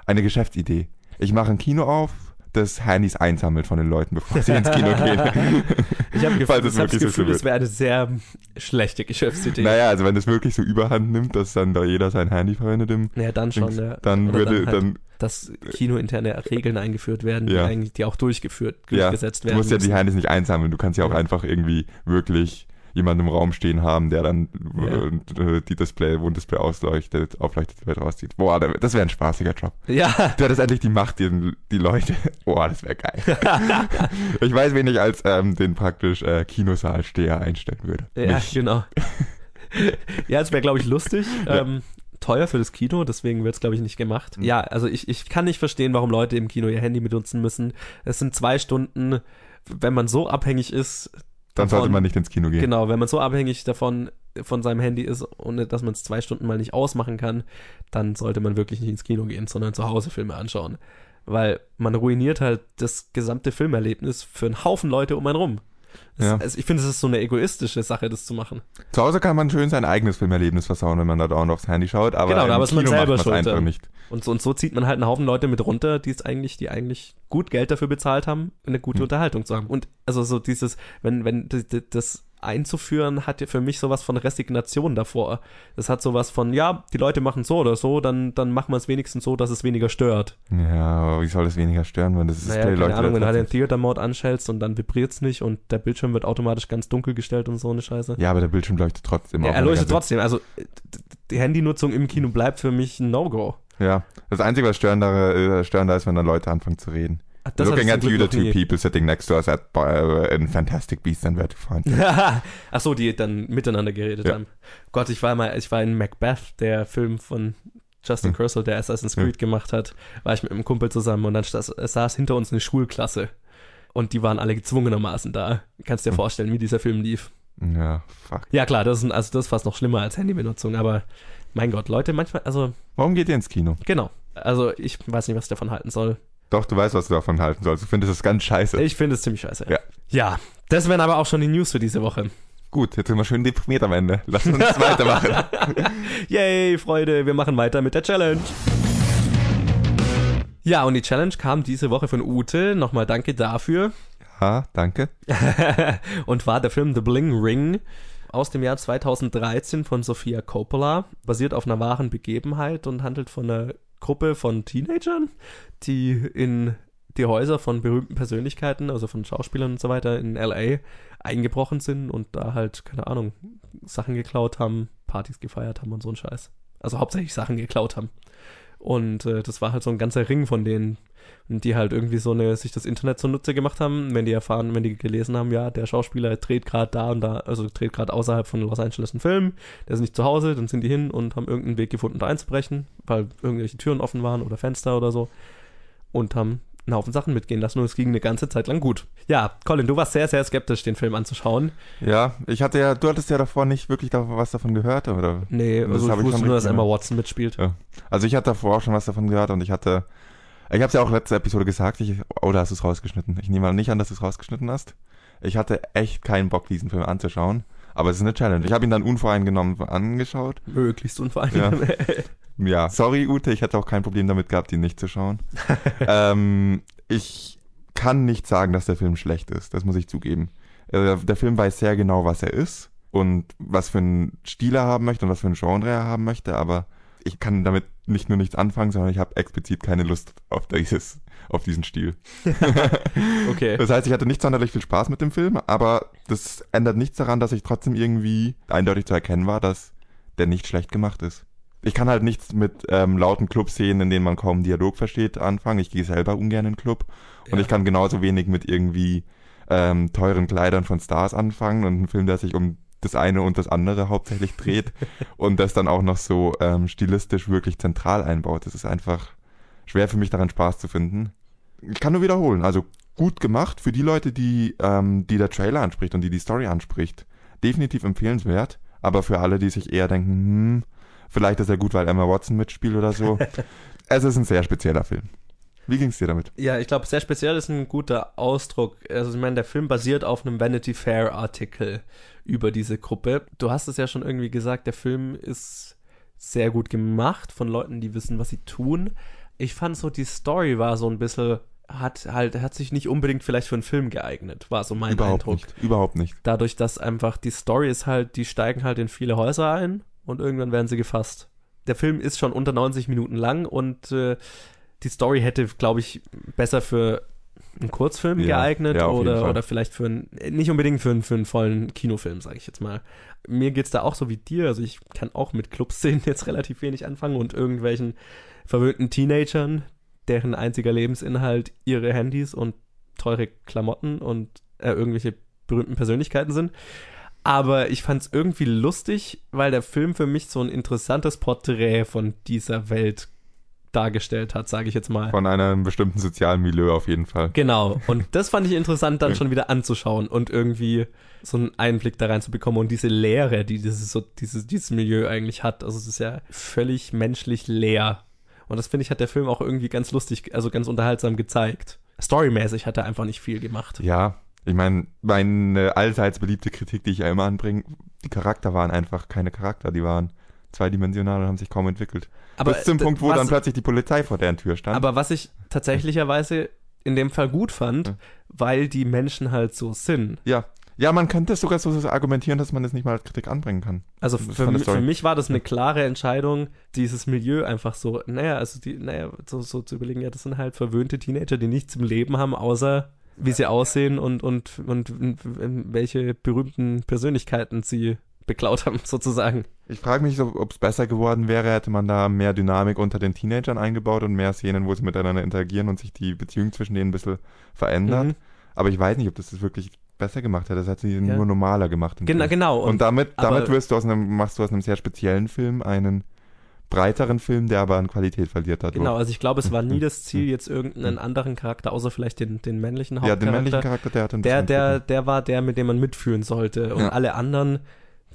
Eine Geschäftsidee. Ich mache ein Kino auf, das Handys einsammelt von den Leuten, bevor sie ins Kino gehen. <laughs> ich habe Gefühl, das so Gefühl wird. es wäre eine sehr schlechte Geschäftsidee. naja, also wenn das wirklich so überhand nimmt, dass dann da jeder sein Handy verwendet im Naja, dann schon, ja. dann Oder würde dann halt dann, dass kinointerne Regeln eingeführt werden, die Ja. eigentlich, die auch durchgeführt, ja, durchgesetzt du werden. musst ja die. Handys nicht einsammeln, du kannst ja auch Ja. einfach irgendwie wirklich jemanden im Raum stehen haben, der dann äh, die Display, Wohndisplay ausleuchtet, aufleuchtet, wird rauszieht. Boah, da- das wäre ein spaßiger Job. Ja, Du hättest endlich die Macht, die, die Leute. <laughs> Boah, das wäre geil. <laughs> ich weiß, wen ich als ähm, den praktisch äh, Kinosaalsteher einstellen würde. ja, Mich. genau. <laughs> ja, es wäre, glaube ich, lustig. Ja. Ähm, teuer für das Kino, deswegen wird es, glaube ich, nicht gemacht. Mhm. Ja, also ich, ich kann nicht verstehen, warum Leute im Kino ihr Handy benutzen müssen. Es sind zwei Stunden, wenn man so abhängig ist. Dann sollte davon- man nicht ins Kino gehen. Genau, wenn man so abhängig davon von seinem Handy ist, ohne dass man es zwei Stunden mal nicht ausmachen kann, dann sollte man wirklich nicht ins Kino gehen, sondern zu Hause Filme anschauen. Weil man ruiniert halt das gesamte Filmerlebnis für einen Haufen Leute um einen rum. Das, Ja. also ich finde, es ist so eine egoistische Sache, das zu machen. Zu Hause kann man schön sein eigenes Filmerlebnis versauen, wenn man da dauernd aufs Handy schaut, aber Genau, im aber ist man Kino selber macht schuld einfach nicht. Und so, und so zieht man halt einen Haufen Leute mit runter, die es eigentlich, die eigentlich gut Geld dafür bezahlt haben, eine gute Hm. Unterhaltung zu haben. Und also so dieses, wenn, wenn das einzuführen, hat ja für mich sowas von Resignation davor. Das hat sowas von, ja, die Leute machen so oder so, dann, dann machen wir es wenigstens so, dass es weniger stört. Ja, aber wie soll das weniger stören, wenn das ist naja, keine Leute Ahnung, wenn du halt den Theater-Mode anschaltest und dann vibriert's nicht und der Bildschirm wird automatisch ganz dunkel gestellt und so eine Scheiße. Ja, aber der Bildschirm leuchtet trotzdem. Ja, auch er leuchtet trotzdem. Also die Handynutzung im Kino bleibt für mich ein No-Go. Ja, das Einzige, was störender, äh, störender ist, wenn dann Leute anfangen zu reden. Das Looking at you, the two people sitting next to us at, uh, in Fantastic Beasts and Where to Find. Ach so, die dann miteinander geredet Ja. haben. Gott, ich war mal, ich war in Macbeth, der Film von Justin Hm. Kersel, der Assassin's Ja. Creed gemacht hat, war ich mit einem Kumpel zusammen und dann saß, saß hinter uns eine Schulklasse und die waren alle gezwungenermaßen da. Kannst dir Hm. vorstellen, wie dieser Film lief. Ja, fuck. Ja klar, das ist, also das ist fast noch schlimmer als Handybenutzung, aber mein Gott, Leute, manchmal, also Warum geht ihr ins Kino? genau, also ich weiß nicht, was ich davon halten soll. Doch, du weißt, was du davon halten sollst. Du findest es ganz scheiße. Ich finde es ziemlich scheiße. Ja. ja, das wären aber auch schon die News für diese Woche. Gut, jetzt sind wir schön deprimiert am Ende. Lass uns <laughs> weitermachen. <laughs> Yay, Freude, wir machen weiter mit der Challenge. Ja, und die Challenge kam diese Woche von Ute. Nochmal danke dafür. Ja, danke. <laughs> und war der Film The Bling Ring aus dem Jahr 2013 von Sofia Coppola, basiert auf einer wahren Begebenheit und handelt von einer Gruppe von Teenagern, die in die Häuser von berühmten Persönlichkeiten, also von Schauspielern und so weiter in LA eingebrochen sind und da halt, keine Ahnung, Sachen geklaut haben, Partys gefeiert haben und so ein Scheiß. Also hauptsächlich Sachen geklaut haben. Und äh, das war halt so ein ganzer Ring von denen, die halt irgendwie so eine, sich das Internet zunutze gemacht haben, wenn die erfahren, wenn die gelesen haben, ja, der Schauspieler dreht gerade da und da, also dreht gerade außerhalb von Los Angeles einen Film, der ist nicht zu Hause, dann sind die hin und haben irgendeinen Weg gefunden, da einzubrechen, weil irgendwelche Türen offen waren oder Fenster oder so und haben einen Haufen Sachen mitgehen lassen und es ging eine ganze Zeit lang gut. Ja, Colin, du warst sehr, sehr skeptisch, den Film anzuschauen. Ja, ich hatte ja, du hattest ja davor nicht wirklich was davon gehört, oder? Nee, Das also ich ich wusste schon nur, dass Emma Watson mitspielt. Ja. Also ich hatte davor auch schon was davon gehört und ich hatte, ich habe es ja auch letzte Episode gesagt, ich, oder hast du es rausgeschnitten? Ich nehme nicht an, dass du es rausgeschnitten hast. Ich hatte echt keinen Bock, diesen Film anzuschauen, aber es ist eine Challenge. Ich habe ihn dann unvoreingenommen angeschaut. Möglichst unvereinigt. <laughs> Ja, sorry Ute, ich hätte auch kein Problem damit gehabt, ihn nicht zu schauen. <laughs> ähm, ich kann nicht sagen, dass der Film schlecht ist, das muss ich zugeben. Äh, der Film weiß sehr genau, was er ist und was für einen Stil er haben möchte und was für ein Genre er haben möchte, aber ich kann damit nicht nur nichts anfangen, sondern ich habe explizit keine Lust auf dieses, auf diesen Stil. <laughs> okay. Das heißt, ich hatte nicht sonderlich viel Spaß mit dem Film, aber das ändert nichts daran, dass ich trotzdem irgendwie eindeutig zu erkennen war, dass der nicht schlecht gemacht ist. Ich kann halt nichts mit ähm, lauten Clubszenen, in denen man kaum Dialog versteht, anfangen. Ich gehe selber ungern in den Club. Und Ja. ich kann genauso wenig mit irgendwie ähm, teuren Kleidern von Stars anfangen und ein Film, der sich um das eine und das andere hauptsächlich dreht <laughs> und das dann auch noch so ähm, stilistisch wirklich zentral einbaut. Das ist einfach schwer für mich daran Spaß zu finden. Ich kann nur wiederholen, also gut gemacht für die Leute, die, ähm, die der Trailer anspricht und die die Story anspricht. Definitiv empfehlenswert, aber für alle, die sich eher denken, hm, vielleicht ist er gut, weil Emma Watson mitspielt oder so. <laughs> es ist ein sehr spezieller Film. Wie ging's dir damit? Ja, ich glaube, sehr speziell ist ein guter Ausdruck. Also, ich meine, der Film basiert auf einem Vanity Fair Artikel über diese Gruppe. Du hast es ja schon irgendwie gesagt, der Film ist sehr gut gemacht von Leuten, die wissen, was sie tun. Ich fand so, die Story war so ein bisschen, hat halt, hat sich nicht unbedingt vielleicht für einen Film geeignet, war so mein überhaupt Eindruck. nicht. Überhaupt nicht. Dadurch, dass einfach die Story ist halt, die steigen halt in viele Häuser ein und irgendwann werden sie gefasst. Der Film ist schon unter 90 Minuten lang und äh, die Story hätte, glaube ich, besser für einen Kurzfilm Ja, geeignet ja, oder, oder vielleicht für einen, nicht unbedingt für einen, für einen vollen Kinofilm, sage ich jetzt mal. Mir geht's da auch so wie dir, also ich kann auch mit Clubszenen <laughs> jetzt relativ wenig anfangen und irgendwelchen verwöhnten Teenagern, deren einziger Lebensinhalt ihre Handys und teure Klamotten und äh, irgendwelche berühmten Persönlichkeiten sind. Aber ich fand es irgendwie lustig, weil der Film für mich so ein interessantes Porträt von dieser Welt dargestellt hat, sage ich jetzt mal. Von einem bestimmten sozialen Milieu auf jeden Fall. Genau. Und das fand ich interessant, dann schon wieder anzuschauen und irgendwie so einen Einblick da reinzubekommen und diese Leere, die dieses, so, dieses, dieses Milieu eigentlich hat. Also es ist ja völlig menschlich leer. Und das finde ich, hat der Film auch irgendwie ganz lustig, also ganz unterhaltsam gezeigt. Storymäßig hat er einfach nicht viel gemacht. Ja, ich meine, meine allseits beliebte Kritik, die ich ja immer anbringe, die Charakter waren einfach keine Charakter, die waren zweidimensional und haben sich kaum entwickelt. Aber Bis zum Punkt, wo dann plötzlich die Polizei vor deren Tür stand. Aber was ich tatsächlicherweise in dem Fall gut fand, Ja. weil die Menschen halt so sind. ja. Ja, man könnte sogar so argumentieren, dass man es nicht mal als Kritik anbringen kann. Also Das für, für mich war das eine klare Entscheidung, dieses Milieu einfach so, naja, also die, naja, so, so zu überlegen, ja, das sind halt verwöhnte Teenager, die nichts im Leben haben, außer wie sie aussehen und, und, und, und welche berühmten Persönlichkeiten sie beklaut haben, <laughs> sozusagen. Ich frage mich, ob es besser geworden wäre, hätte man da mehr Dynamik unter den Teenagern eingebaut und mehr Szenen, wo sie miteinander interagieren und sich die Beziehung zwischen denen ein bisschen verändert. Mhm. Aber ich weiß nicht, ob das das wirklich besser gemacht hätte. Das hat sie Ja. nur normaler gemacht. Genau, Film. genau. Und, damit, damit aber- wirst du aus einem, machst du aus einem sehr speziellen Film einen breiteren Film, der aber an Qualität verliert hat. Genau, also ich glaube, es war nie <laughs> das Ziel, Mhm. jetzt irgendeinen anderen Charakter, außer vielleicht den, den männlichen Ja, Hauptcharakter. den männlichen Charakter, der hat ein der, der, entwickelt. der war der, mit dem man mitfühlen sollte. Und Ja. alle anderen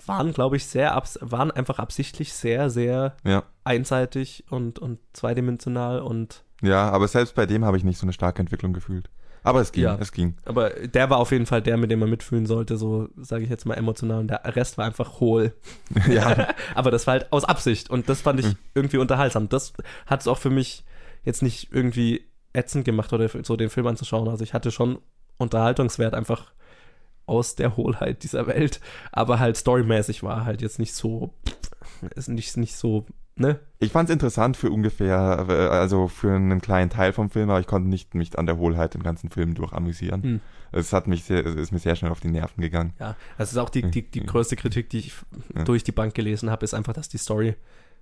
waren, glaube ich, sehr, waren einfach absichtlich sehr, sehr Ja. einseitig und, und zweidimensional und ja, aber selbst bei dem habe ich nicht so eine starke Entwicklung gefühlt. Aber es ging, Ja. es ging. aber der war auf jeden Fall der, mit dem man mitfühlen sollte, so sage ich jetzt mal emotional und der Rest war einfach hohl. <laughs> ja, <laughs> aber das war halt aus Absicht und das fand ich Mhm. irgendwie unterhaltsam. Das hat es auch für mich jetzt nicht irgendwie ätzend gemacht oder so den Film anzuschauen. Also ich hatte schon Unterhaltungswert einfach aus der Hohlheit dieser Welt, aber halt storymäßig war halt jetzt nicht so, ist nicht, nicht so, ne? Ich fand es interessant für ungefähr, äh, also für einen kleinen Teil vom Film, aber ich konnte nicht mich an der Hohlheit den ganzen Film durch amüsieren. Hm. Es hat mich sehr, es ist mir sehr schnell auf die Nerven gegangen. Ja, das ist auch die, die, die größte Kritik, die ich Ja. durch die Bank gelesen habe, ist einfach, dass die Story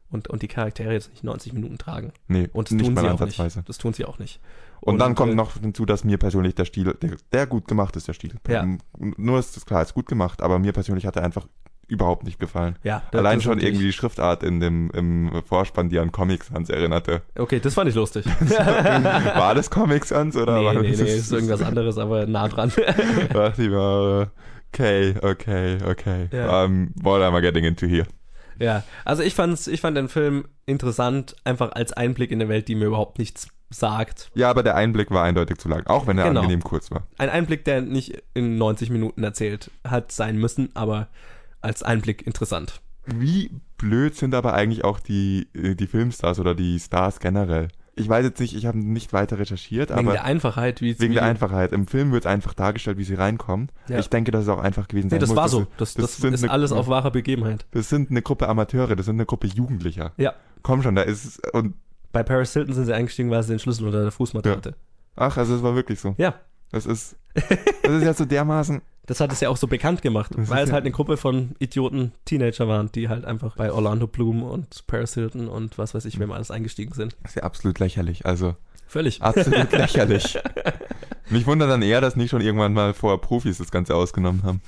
und, und die Charaktere jetzt nicht 90 Minuten tragen. Nee, Und das nicht tun sie auch nicht. Das tun sie auch nicht. Und, dann kommt äh, noch hinzu, dass mir persönlich der Stil, der, der gut gemacht ist, der Stil. Ja. Nur ist es klar, ist gut gemacht, aber mir persönlich hat er einfach überhaupt nicht gefallen. Ja, Allein schon irgendwie die Schriftart in dem im Vorspann, die an Comic Sans erinnerte. Okay, das fand ich lustig. <laughs> War das Comic Sans oder nee, war nee, das nee, ist irgendwas anderes, aber nah dran. dachte ich mir, okay, okay, okay. Ja. Um, what am I getting into here? ja, also ich fand's, ich fand den Film interessant, einfach als Einblick in eine Welt, die mir überhaupt nichts sagt. Ja, aber der Einblick war eindeutig zu lang, auch wenn er Genau. angenehm kurz war. Ein Einblick, der nicht in 90 Minuten erzählt hat sein müssen, aber als Einblick interessant. Wie blöd sind aber eigentlich auch die, äh, die Filmstars oder die Stars generell? Ich weiß jetzt nicht, ich habe nicht weiter recherchiert, Wegen aber der Einfachheit, wie wegen wie, der Einfachheit. Im Film wird einfach dargestellt, wie sie reinkommen. Ja. Ich denke, dass es auch einfach gewesen Nee, das muss. war so. Das, das das, sind ist eine- alles auf wahrer Begebenheit. Das sind eine Gruppe Amateure, das sind eine Gruppe Jugendlicher. Ja. Komm schon, da ist und Bei Paris Hilton sind sie eingestiegen, weil sie den Schlüssel unter der Fußmatte Ja. hatte. ach, also es war wirklich so. Ja. Das ist das ist ja so dermaßen <laughs> Das hat es ja auch so bekannt gemacht, Das weil es ja- halt eine Gruppe von Idioten Teenager waren, die halt einfach bei Orlando Bloom und Paris Hilton und was weiß ich, wem alles eingestiegen sind. das ist ja absolut lächerlich, also Völlig. absolut <laughs> lächerlich. Mich wundert dann eher, dass nicht schon irgendwann mal vor Profis das Ganze ausgenommen haben.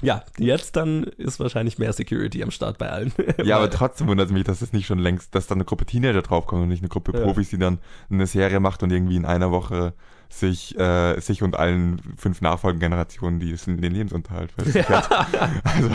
Ja, jetzt dann ist wahrscheinlich mehr Security am Start bei allen. <laughs> Ja, aber trotzdem wundert es mich, dass es nicht schon längst, dass da eine Gruppe Teenager draufkommt und nicht eine Gruppe. Profis, die dann eine Serie macht und irgendwie in einer Woche sich, äh, sich und allen fünf nachfolgenden Generationen die den Lebensunterhalt versichert. <laughs> Also,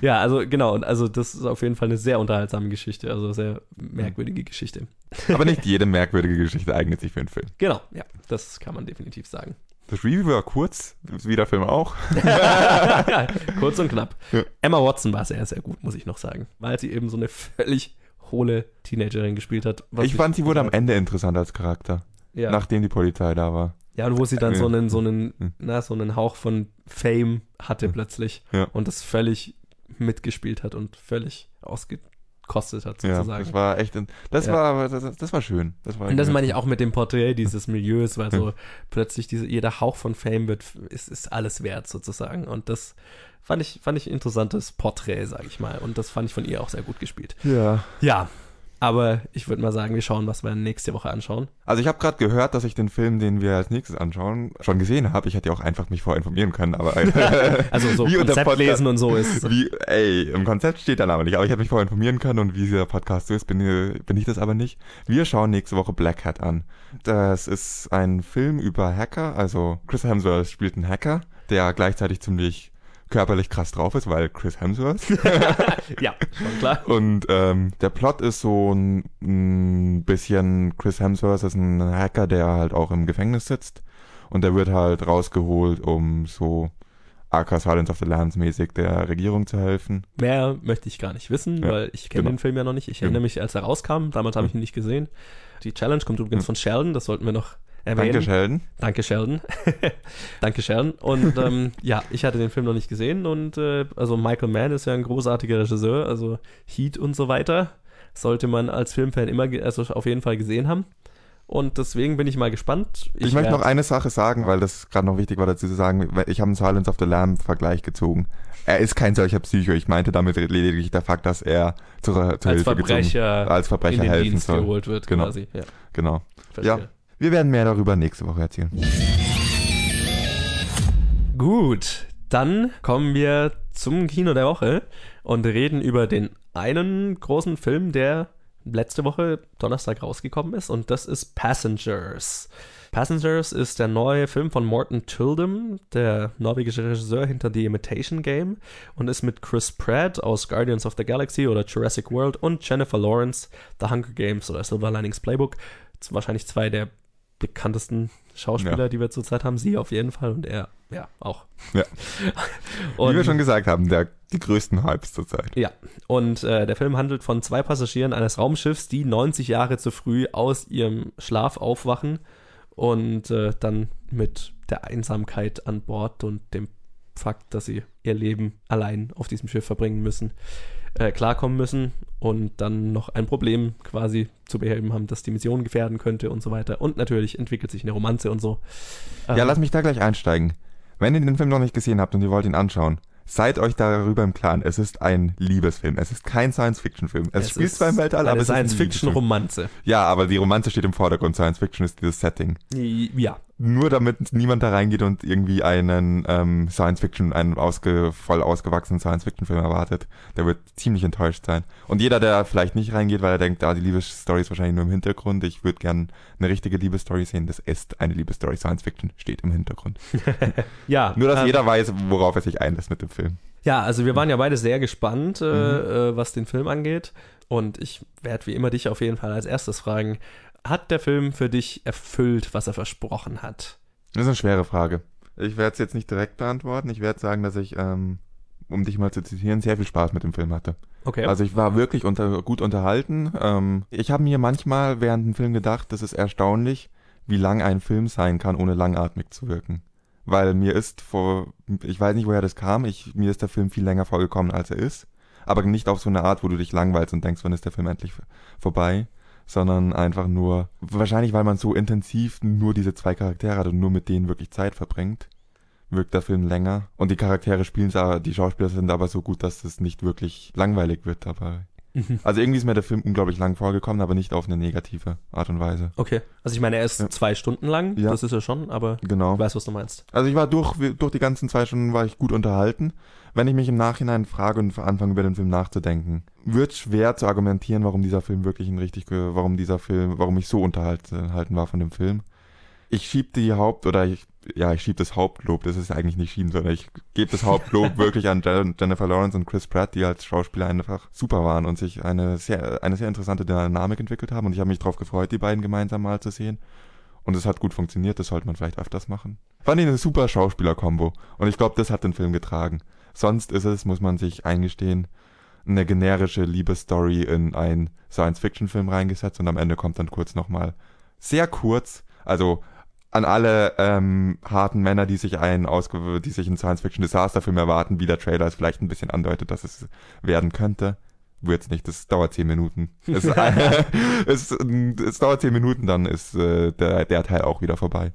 Ja, also genau, also das ist auf jeden Fall eine sehr unterhaltsame Geschichte, also sehr merkwürdige Geschichte. aber nicht jede merkwürdige Geschichte eignet sich für einen Film. Genau, ja, das kann man definitiv sagen. Das Review war kurz, wie der Film auch. ja, <laughs> kurz und knapp. Ja. Emma Watson war sehr, sehr gut, muss ich noch sagen, weil sie eben so eine völlig hohle Teenagerin gespielt hat. Ich fand, sie wurde am Ende interessant als Charakter, ja. nachdem die Polizei da war. ja, und wo sie dann Ja. so einen, so einen, Hm. na, so einen Hauch von Fame hatte Hm. plötzlich Ja. und das völlig mitgespielt hat und völlig ausgekostet hat, Ja, sozusagen. das war echt, das Ja. war, das, das war schön. Das war Und das meine ich auch mit dem Porträt dieses Milieus, weil so plötzlich diese, jeder Hauch von Fame wird, ist, ist alles wert sozusagen. Und das fand ich, fand ich ein interessantes Porträt, sage ich mal. Und das fand ich von ihr auch sehr gut gespielt. Ja. Ja, aber ich würde mal sagen, wir schauen, was wir nächste Woche anschauen. Also ich habe gerade gehört, dass ich den Film, den wir als nächstes anschauen, schon gesehen habe. Ich hätte ja auch einfach mich vorher informieren können, aber <laughs> <laughs> Also so Wie Konzept Podcast- lesen und so ist. wie, ey, im Konzept steht der Name nicht, aber ich hätte mich vorher informieren können und wie dieser Podcast so ist, bin, bin ich das aber nicht. Wir schauen nächste Woche Black Hat an. Das ist ein Film über Hacker, also Chris Hemsworth spielt einen Hacker, der gleichzeitig ziemlich körperlich krass drauf ist, weil Chris Hemsworth. <laughs> Ja, schon klar. Und ähm, der Plot ist so ein, ein bisschen, Chris Hemsworth ist ein Hacker, der halt auch im Gefängnis sitzt. Und der wird halt rausgeholt, um so Arca Silence of the Lambs mäßig der Regierung zu helfen. Mehr möchte ich gar nicht wissen, Ja, weil ich kenne genau. den Film ja noch nicht. Ich Genau. erinnere mich, als er rauskam. Damals habe ich ihn nicht gesehen. Die Challenge kommt übrigens Hm. von Sheldon, das sollten wir noch erwähnen. Danke, Sheldon. Danke, Sheldon. <laughs> Danke, Sheldon. Und ähm, ja, ich hatte den Film noch nicht gesehen und äh, also Michael Mann ist ja ein großartiger Regisseur, also Heat und so weiter sollte man als Filmfan immer, also auf jeden Fall gesehen haben. Und deswegen bin ich mal gespannt. Ich, möchte werd- noch eine Sache sagen, weil das gerade noch wichtig war dazu zu sagen. Ich habe einen Silence of the Lamb Vergleich gezogen. Er ist kein solcher Psycho. Ich meinte damit lediglich der Fakt, dass er zur, zur als Hilfe Verbrecher, gezogen, als Verbrecher in den helfen Dienst soll. geholt wird, Genau. quasi. Ja, Genau. verstehe. Wir werden mehr darüber nächste Woche erzählen. Gut, dann kommen wir zum Kino der Woche und reden über den einen großen Film, der letzte Woche Donnerstag rausgekommen ist und das ist Passengers. Passengers ist der neue Film von Morten Tyldum, der norwegische Regisseur hinter The Imitation Game und ist mit Chris Pratt aus Guardians of the Galaxy oder Jurassic World und Jennifer Lawrence The Hunger Games oder Silver Linings Playbook wahrscheinlich zwei der bekanntesten Schauspieler, Ja. die wir zurzeit haben. Sie auf jeden Fall und er, ja, auch. Ja. und, <laughs> Wie wir schon gesagt haben, der, die größten Hypes zurzeit. Ja, und äh, der Film handelt von zwei Passagieren eines Raumschiffs, die 90 Jahre zu früh aus ihrem Schlaf aufwachen und äh, dann mit der Einsamkeit an Bord und dem Fakt, dass sie ihr Leben allein auf diesem Schiff verbringen müssen, äh, klarkommen müssen und dann noch ein Problem quasi zu beheben haben, das die Mission gefährden könnte und so weiter. Und natürlich entwickelt sich eine Romanze und so. Ja, Ähm, lass mich da gleich einsteigen. Wenn ihr den Film noch nicht gesehen habt und ihr wollt ihn anschauen, seid euch darüber im Klaren, es ist ein Liebesfilm. Es ist kein Science-Fiction-Film. Es, spielt ist zwar im Weltall, aber es ist. Science-Fiction-Romanze. Ja, aber die Romanze steht im Vordergrund. Science-Fiction ist dieses Setting. Ja, Nur damit niemand da reingeht und irgendwie einen ähm, Science-Fiction, einen ausge, voll ausgewachsenen Science-Fiction-Film erwartet, der wird ziemlich enttäuscht sein. Und jeder, der vielleicht nicht reingeht, weil er denkt, ah, die Liebesstory ist wahrscheinlich nur im Hintergrund, ich würde gern eine richtige Liebesstory sehen, das ist eine Liebesstory. Science-Fiction steht im Hintergrund. <laughs> ja. Nur, dass ähm, jeder weiß, worauf er sich einlässt mit dem Film. Ja, also wir waren ja beide sehr gespannt, äh, Mhm. äh, was den Film angeht. Und ich werde wie immer dich auf jeden Fall als erstes fragen, hat der Film für dich erfüllt, was er versprochen hat? Das ist eine schwere Frage. Ich werde es jetzt nicht direkt beantworten. Ich werde sagen, dass ich, ähm, um dich mal zu zitieren, sehr viel Spaß mit dem Film hatte. Okay. Also ich war wirklich unter, gut unterhalten. Ähm, ich habe mir manchmal während dem Film gedacht, das ist erstaunlich, wie lang ein Film sein kann, ohne langatmig zu wirken. Weil mir ist vor, ich weiß nicht, woher das kam, ich, mir ist der Film viel länger vorgekommen, als er ist. Aber nicht auf so eine Art, wo du dich langweilst und denkst, wann ist der Film endlich vorbei, sondern einfach nur, wahrscheinlich weil man so intensiv nur diese zwei Charaktere hat und nur mit denen wirklich Zeit verbringt, wirkt der Film länger. Und die Charaktere spielen es, die Schauspieler sind aber so gut, dass es nicht wirklich langweilig wird dabei. Mhm. Also irgendwie ist mir der Film unglaublich lang vorgekommen, aber nicht auf eine negative Art und Weise. Okay. Also ich meine, er ist Ja. zwei Stunden lang, Ja. das ist er schon, aber Genau. ich weiß, was du meinst. Also ich war durch, durch die ganzen zwei Stunden war ich gut unterhalten. Wenn ich mich im Nachhinein frage und anfange über den Film nachzudenken, wird schwer zu argumentieren, warum dieser Film wirklich ein richtig, warum dieser Film, warum ich so unterhalten war von dem Film. Ich schieb die Haupt, oder ich, ja, ich schieb das Hauptlob, das ist eigentlich nicht schieben, sondern ich gebe das Hauptlob <laughs> wirklich an Jen- Jennifer Lawrence und Chris Pratt, die als Schauspieler einfach super waren und sich eine sehr, eine sehr interessante Dynamik entwickelt haben und ich habe mich darauf gefreut, die beiden gemeinsam mal zu sehen. Und es hat gut funktioniert, das sollte man vielleicht öfters machen. Fand ich eine super Schauspieler-Kombo. Und ich glaube, das hat den Film getragen. Sonst ist es, muss man sich eingestehen, eine generische Liebesstory in einen Science-Fiction-Film reingesetzt und am Ende kommt dann kurz nochmal, sehr kurz, also an alle ähm, harten Männer, die sich einen ausge die sich einen Science-Fiction-Disaster-Film erwarten, wie der Trailer es vielleicht ein bisschen andeutet, dass es werden könnte. Wird's nicht, das dauert zehn Minuten. Es, <laughs> <laughs> es, es dauert zehn Minuten, dann ist äh, der, der Teil auch wieder vorbei.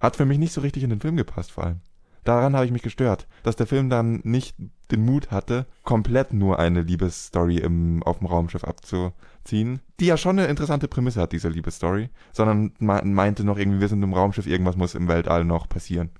Hat für mich nicht so richtig in den Film gepasst, vor allem. Daran habe ich mich gestört, dass der Film dann nicht den Mut hatte, komplett nur eine Liebesstory im, auf dem Raumschiff abzuziehen, die ja schon eine interessante Prämisse hat, diese Liebesstory, sondern me- meinte noch irgendwie, wir sind im Raumschiff, irgendwas muss im Weltall noch passieren.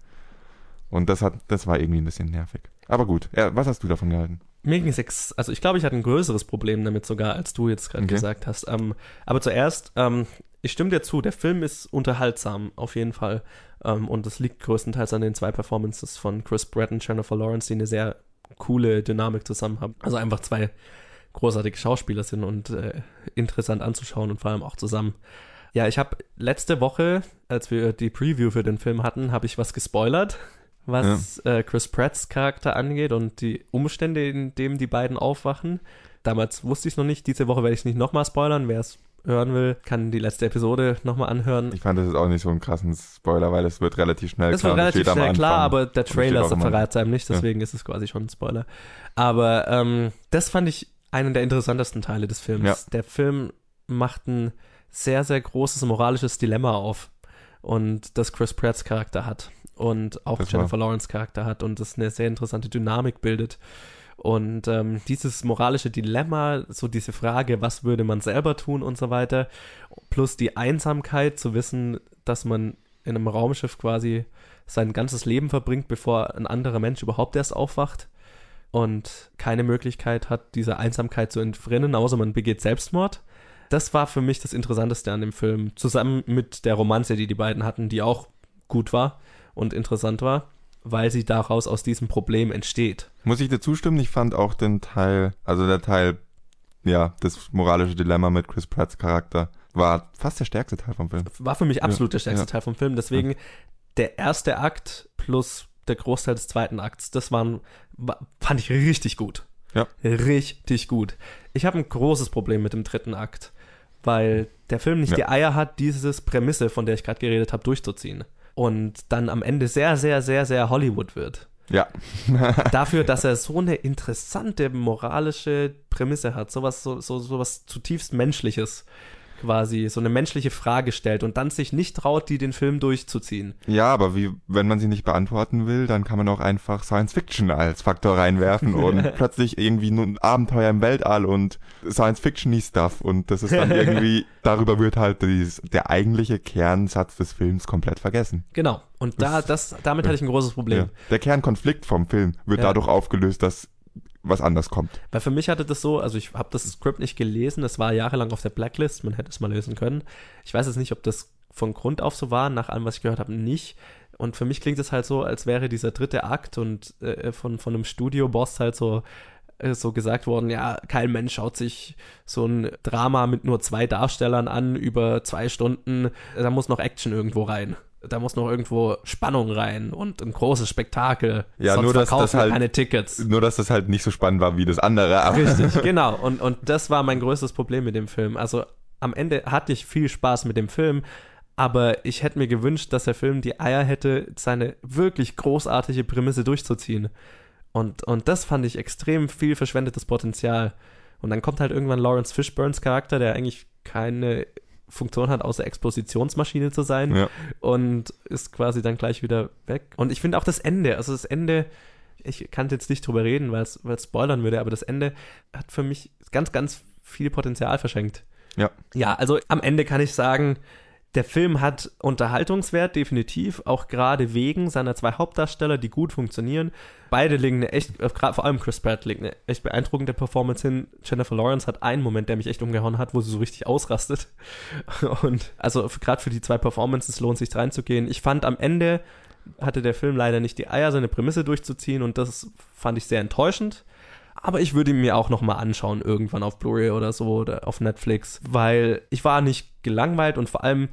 Und das hat, das war irgendwie ein bisschen nervig. Aber gut, ja, was hast du davon gehalten? Mir ging es also ich glaube, ich hatte ein größeres Problem damit sogar, als du jetzt gerade Okay. gesagt hast. Ähm, aber zuerst, ähm, ich stimme dir zu, der Film ist unterhaltsam, auf jeden Fall. Ähm, und das liegt größtenteils an den zwei Performances von Chris Pratt und Jennifer Lawrence, die eine sehr coole Dynamik zusammen haben. Also einfach zwei großartige Schauspieler sind und äh, interessant anzuschauen und vor allem auch zusammen. Ja, ich habe letzte Woche, als wir die Preview für den Film hatten, habe ich was gespoilert, was äh, Chris Pratts Charakter angeht und die Umstände, in denen die beiden aufwachen. Damals wusste ich es noch nicht. Diese Woche werde ich es nicht nochmal spoilern. Wer es hören will, kann die letzte Episode nochmal anhören. Ich fand das ist auch nicht so einen krassen Spoiler, weil es wird relativ schnell Das klar. wird und relativ schnell klar, aber der Trailer verrät es einem nicht, Ja. deswegen ist es quasi schon ein Spoiler. Aber ähm, das fand ich einen der interessantesten Teile des Films. Ja. Der Film macht ein sehr, sehr großes moralisches Dilemma auf und das Chris Pratts Charakter hat und auch Das war- Jennifer Lawrence Charakter hat und das eine sehr interessante Dynamik bildet. Und ähm, dieses moralische Dilemma, so diese Frage, was würde man selber tun und so weiter, plus die Einsamkeit zu wissen, dass man in einem Raumschiff quasi sein ganzes Leben verbringt, bevor ein anderer Mensch überhaupt erst aufwacht und keine Möglichkeit hat, dieser Einsamkeit zu entrinnen, außer man begeht Selbstmord. Das war für mich das Interessanteste an dem Film, zusammen mit der Romanze, die die beiden hatten, die auch gut war und interessant war, weil sie daraus aus diesem Problem entsteht. Muss ich dir zustimmen? Ich fand auch den Teil, also der Teil, ja, das moralische Dilemma mit Chris Pratts Charakter, war fast der stärkste Teil vom Film. War für mich absolut der stärkste ja. Teil vom Film. Deswegen der erste Akt plus der Großteil des zweiten Akts, das waren, wa- fand ich richtig gut. Ja. Richtig gut. Ich habe ein großes Problem mit dem dritten Akt, weil der Film nicht Ja. die Eier hat, dieses Prämisse, von der ich gerade geredet habe, durchzuziehen. Und dann am Ende sehr, sehr, sehr, sehr Hollywood wird. Ja. <laughs> <laughs> Dafür, dass er so eine interessante moralische Prämisse hat, sowas, so, so, sowas zutiefst Menschliches quasi, so eine menschliche Frage stellt und dann sich nicht traut, die den Film durchzuziehen. Ja, aber wie, wenn man sie nicht beantworten will, dann kann man auch einfach Science Fiction als Faktor reinwerfen <laughs> und plötzlich irgendwie nur ein Abenteuer im Weltall und Science Fiction Stuff und das ist dann irgendwie, <laughs> darüber wird halt dieses, der eigentliche Kernsatz des Films komplett vergessen. Genau. Und da, das, damit hatte ich ein großes Problem. Ja. Der Kernkonflikt vom Film wird Ja. dadurch aufgelöst, dass was anders kommt. Weil für mich hatte das so, also ich habe das Skript nicht gelesen, es war jahrelang auf der Blacklist, man hätte es mal lösen können. Ich weiß jetzt nicht, ob das von Grund auf so war, nach allem, was ich gehört habe, nicht. Und für mich klingt es halt so, als wäre dieser dritte Akt und äh, von, von einem Studioboss halt so, äh, so gesagt worden, ja, kein Mensch schaut sich so ein Drama mit nur zwei Darstellern an über zwei Stunden, da muss noch Action irgendwo rein. Da muss noch irgendwo Spannung rein und ein großes Spektakel. Ja, Sonst nur, dass das halt- keine Tickets. Nur, dass das halt nicht so spannend war wie das andere. Aber Richtig, genau. Und, und das war mein größtes Problem mit dem Film. Also am Ende hatte ich viel Spaß mit dem Film, aber ich hätte mir gewünscht, dass der Film die Eier hätte, seine wirklich großartige Prämisse durchzuziehen. Und, und das fand ich extrem viel verschwendetes Potenzial. Und dann kommt halt irgendwann Lawrence Fishburns Charakter, der eigentlich keine Funktion hat, außer Expositionsmaschine zu sein Ja. und ist quasi dann gleich wieder weg. Und ich finde auch das Ende, also das Ende, ich kann jetzt nicht drüber reden, weil es weil es spoilern würde, aber das Ende hat für mich ganz, ganz viel Potenzial verschenkt. Ja. Ja, also am Ende kann ich sagen, der Film hat Unterhaltungswert, definitiv, auch gerade wegen seiner zwei Hauptdarsteller, die gut funktionieren. Beide legen eine echt, äh, vor allem Chris Pratt legt eine echt beeindruckende Performance hin. Jennifer Lawrence hat einen Moment, der mich echt umgehauen hat, wo sie so richtig ausrastet. <laughs> Und also gerade für die zwei Performances lohnt sich reinzugehen. Ich fand am Ende hatte der Film leider nicht die Eier, seine Prämisse durchzuziehen und das fand ich sehr enttäuschend. Aber ich würde ihn mir auch nochmal anschauen, irgendwann auf Blu-ray oder so oder auf Netflix, weil ich war nicht gelangweilt und vor allem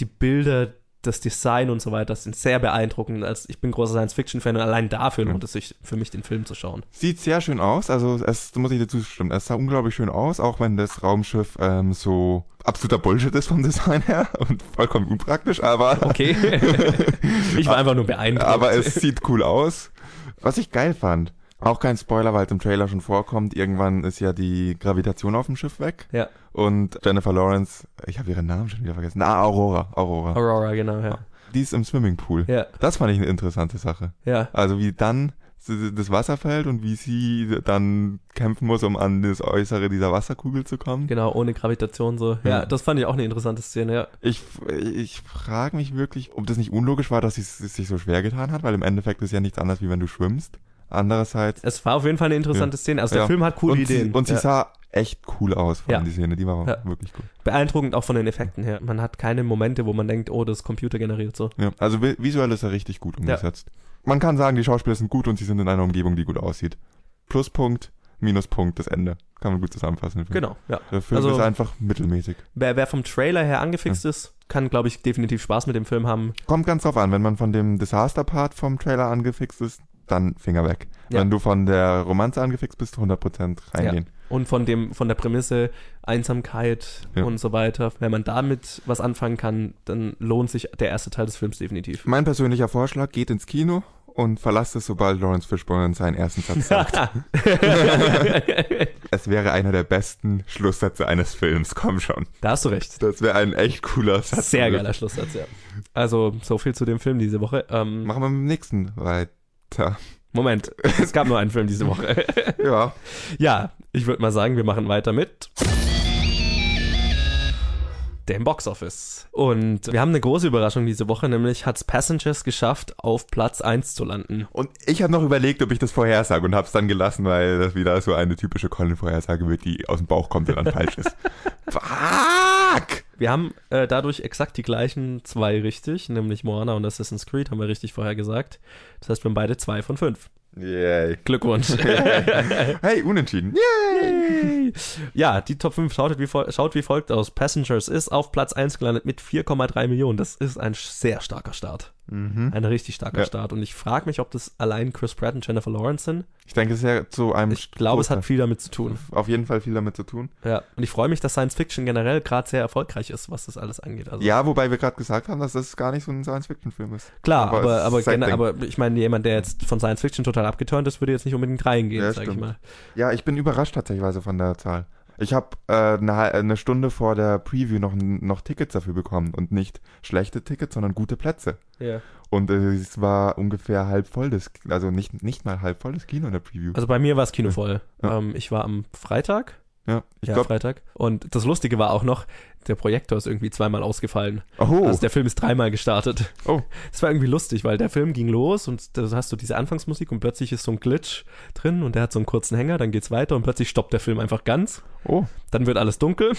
die Bilder, das Design und so weiter sind sehr beeindruckend. Als ich bin großer Science-Fiction-Fan und allein dafür lohnt es sich für mich, den Film zu schauen. Sieht sehr schön aus, also es muss ich dir zustimmen. Es sah unglaublich schön aus, auch wenn das Raumschiff ähm, so absoluter Bullshit ist vom Design her <laughs> und vollkommen unpraktisch, aber, Okay. <laughs> ich war einfach nur beeindruckt. aber es sieht cool aus. Was ich geil fand, auch kein Spoiler, weil es im Trailer schon vorkommt, irgendwann ist ja die Gravitation auf dem Schiff weg Ja, und Jennifer Lawrence, ich habe ihren Namen schon wieder vergessen, ah, Aurora, Aurora, Aurora, genau, ja. die ist im Swimmingpool. Ja, Das fand ich eine interessante Sache. ja. Also wie dann das Wasser fällt und wie sie dann kämpfen muss, um an das Äußere dieser Wasserkugel zu kommen. Genau, ohne Gravitation so. Ja, Ja. das fand ich auch eine interessante Szene, ja. Ich, ich frage mich wirklich, ob das nicht unlogisch war, dass sie es sich so schwer getan hat, weil im Endeffekt ist ja nichts anderes, wie wenn du schwimmst. Andererseits. Es war auf jeden Fall eine interessante Szene. Also der Ja. Film hat coole und Ideen. Sie, und sie ja. sah echt cool aus, vor allem Ja. die Szene, die war Ja. wirklich cool. Beeindruckend auch von den Effekten her. Man hat keine Momente, wo man denkt, oh, das ist computergeneriert so. Ja. Also vi- visuell ist er richtig gut umgesetzt. Man kann sagen, die Schauspieler sind gut und sie sind in einer Umgebung, die gut aussieht. Pluspunkt, Minuspunkt, das Ende. Kann man gut zusammenfassen. Genau, ja. Der Film Also- ist einfach mittelmäßig. Wer, wer vom Trailer her angefixt ist, kann, glaube ich, definitiv Spaß mit dem Film haben. Kommt ganz drauf an, wenn man von dem Disaster-Part vom Trailer angefixt ist, dann Finger weg. Ja. Wenn du von der Romanze angefixt bist, 100% reingehen. Und von dem, von der Prämisse Einsamkeit Ja. und so weiter. Wenn man damit was anfangen kann, dann lohnt sich der erste Teil des Films definitiv. Mein persönlicher Vorschlag, geht ins Kino und verlasst es, sobald Lawrence Fishburne seinen ersten Satz sagt. <laughs> es wäre einer der besten Schlusssätze eines Films, komm schon. da hast du recht. Das wäre ein echt cooler Satz. Sehr geiler Schlusssatz, ja. Also, so viel zu dem Film diese Woche. Ähm, Machen wir mit dem nächsten weiter. Moment, es gab nur einen Film diese Woche. <laughs> Ja. ja, ich würde mal sagen, wir machen weiter mit dem Box Office. Und wir haben eine große Überraschung diese Woche, nämlich hat's Passengers geschafft, auf Platz 1 zu landen. Und ich habe noch überlegt, ob ich das vorhersage und habe es dann gelassen, weil das wieder so eine typische Colin-Vorhersage wird, die aus dem Bauch kommt und dann falsch ist. <laughs> Fuck! Wir haben äh, dadurch exakt die gleichen zwei richtig, nämlich Moana und Assassin's Creed haben wir richtig vorher gesagt. Das heißt, wir haben beide zwei von fünf. Yay. Glückwunsch. <laughs> hey, unentschieden. Yay. Yay. Ja, die Top 5 schaut wie, schaut wie folgt aus. Passengers ist auf Platz 1 gelandet mit 4,3 Millionen. Das ist ein sehr starker Start. Mhm. Ein richtig starker Ja. Start. Und ich frage mich, ob das allein Chris Pratt und Jennifer Lawrence sind. Ich denke, es ist ja zu einem. Ich glaube, es hat viel damit zu tun. auf jeden Fall viel damit zu tun. Ja. Und ich freue mich, dass Science Fiction generell gerade sehr erfolgreich ist, was das alles angeht. Also, Ja, wobei wir gerade gesagt haben, dass das gar nicht so ein Science-Fiction-Film ist. Klar, aber aber, aber, aber ich meine, jemand, der jetzt von Science Fiction total abgeturnt ist, würde jetzt nicht unbedingt reingehen, Ja, sag ich mal. Ja, ich bin überrascht tatsächlich von der Zahl. Ich habe äh, eine, eine Stunde vor der Preview noch, noch Tickets dafür bekommen und nicht schlechte Tickets, sondern gute Plätze. Ja. Und äh, es war ungefähr halb voll, das, also nicht, nicht mal halb voll das Kino in der Preview. Also bei mir war das Kino voll. Ja. Ähm, ich war am Freitag. Ja, ich ja, glaube. Freitag. Und das Lustige war auch noch, der Projektor ist irgendwie zweimal ausgefallen. Oh, Also der Film ist dreimal gestartet. Oh. <laughs> Das war irgendwie lustig, weil der Film ging los und da hast du diese Anfangsmusik und plötzlich ist so ein Glitch drin und der hat so einen kurzen Hänger, dann geht's weiter und plötzlich stoppt der Film einfach ganz. oh, Dann wird alles dunkel,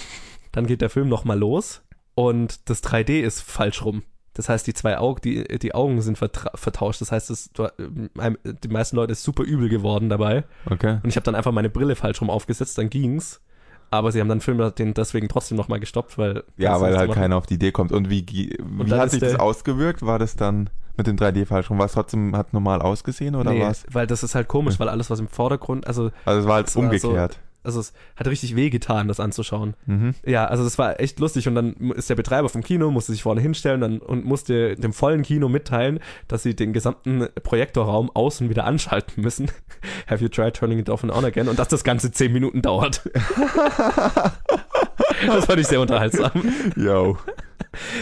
dann geht der Film nochmal los und das 3D ist falsch rum. Das heißt, die zwei Augen, die, die Augen sind vertauscht. Das heißt, es, du, ähm, die meisten Leute ist super übel geworden dabei. okay. Und ich habe dann einfach meine Brille falsch rum aufgesetzt, dann ging's. Aber sie haben dann den Film den deswegen trotzdem nochmal gestoppt, weil. Ja, das weil halt keiner auf die Idee kommt. Und wie, wie dann hat sich das ausgewirkt? War das dann mit dem 3D falsch rum? War es trotzdem, hat normal ausgesehen oder nee, was? weil das ist halt komisch, weil alles, was im Vordergrund, also, Also es war halt Das war so- umgekehrt. Also es hat richtig weh getan, das anzuschauen. Mhm. Ja, also das war echt lustig und dann ist der Betreiber vom Kino, musste sich vorne hinstellen dann, und musste dem vollen Kino mitteilen, dass sie den gesamten Projektorraum außen wieder anschalten müssen. <laughs> Have you tried turning it off and on again? Und dass das Ganze zehn Minuten dauert. <laughs> das fand ich sehr unterhaltsam. Yo.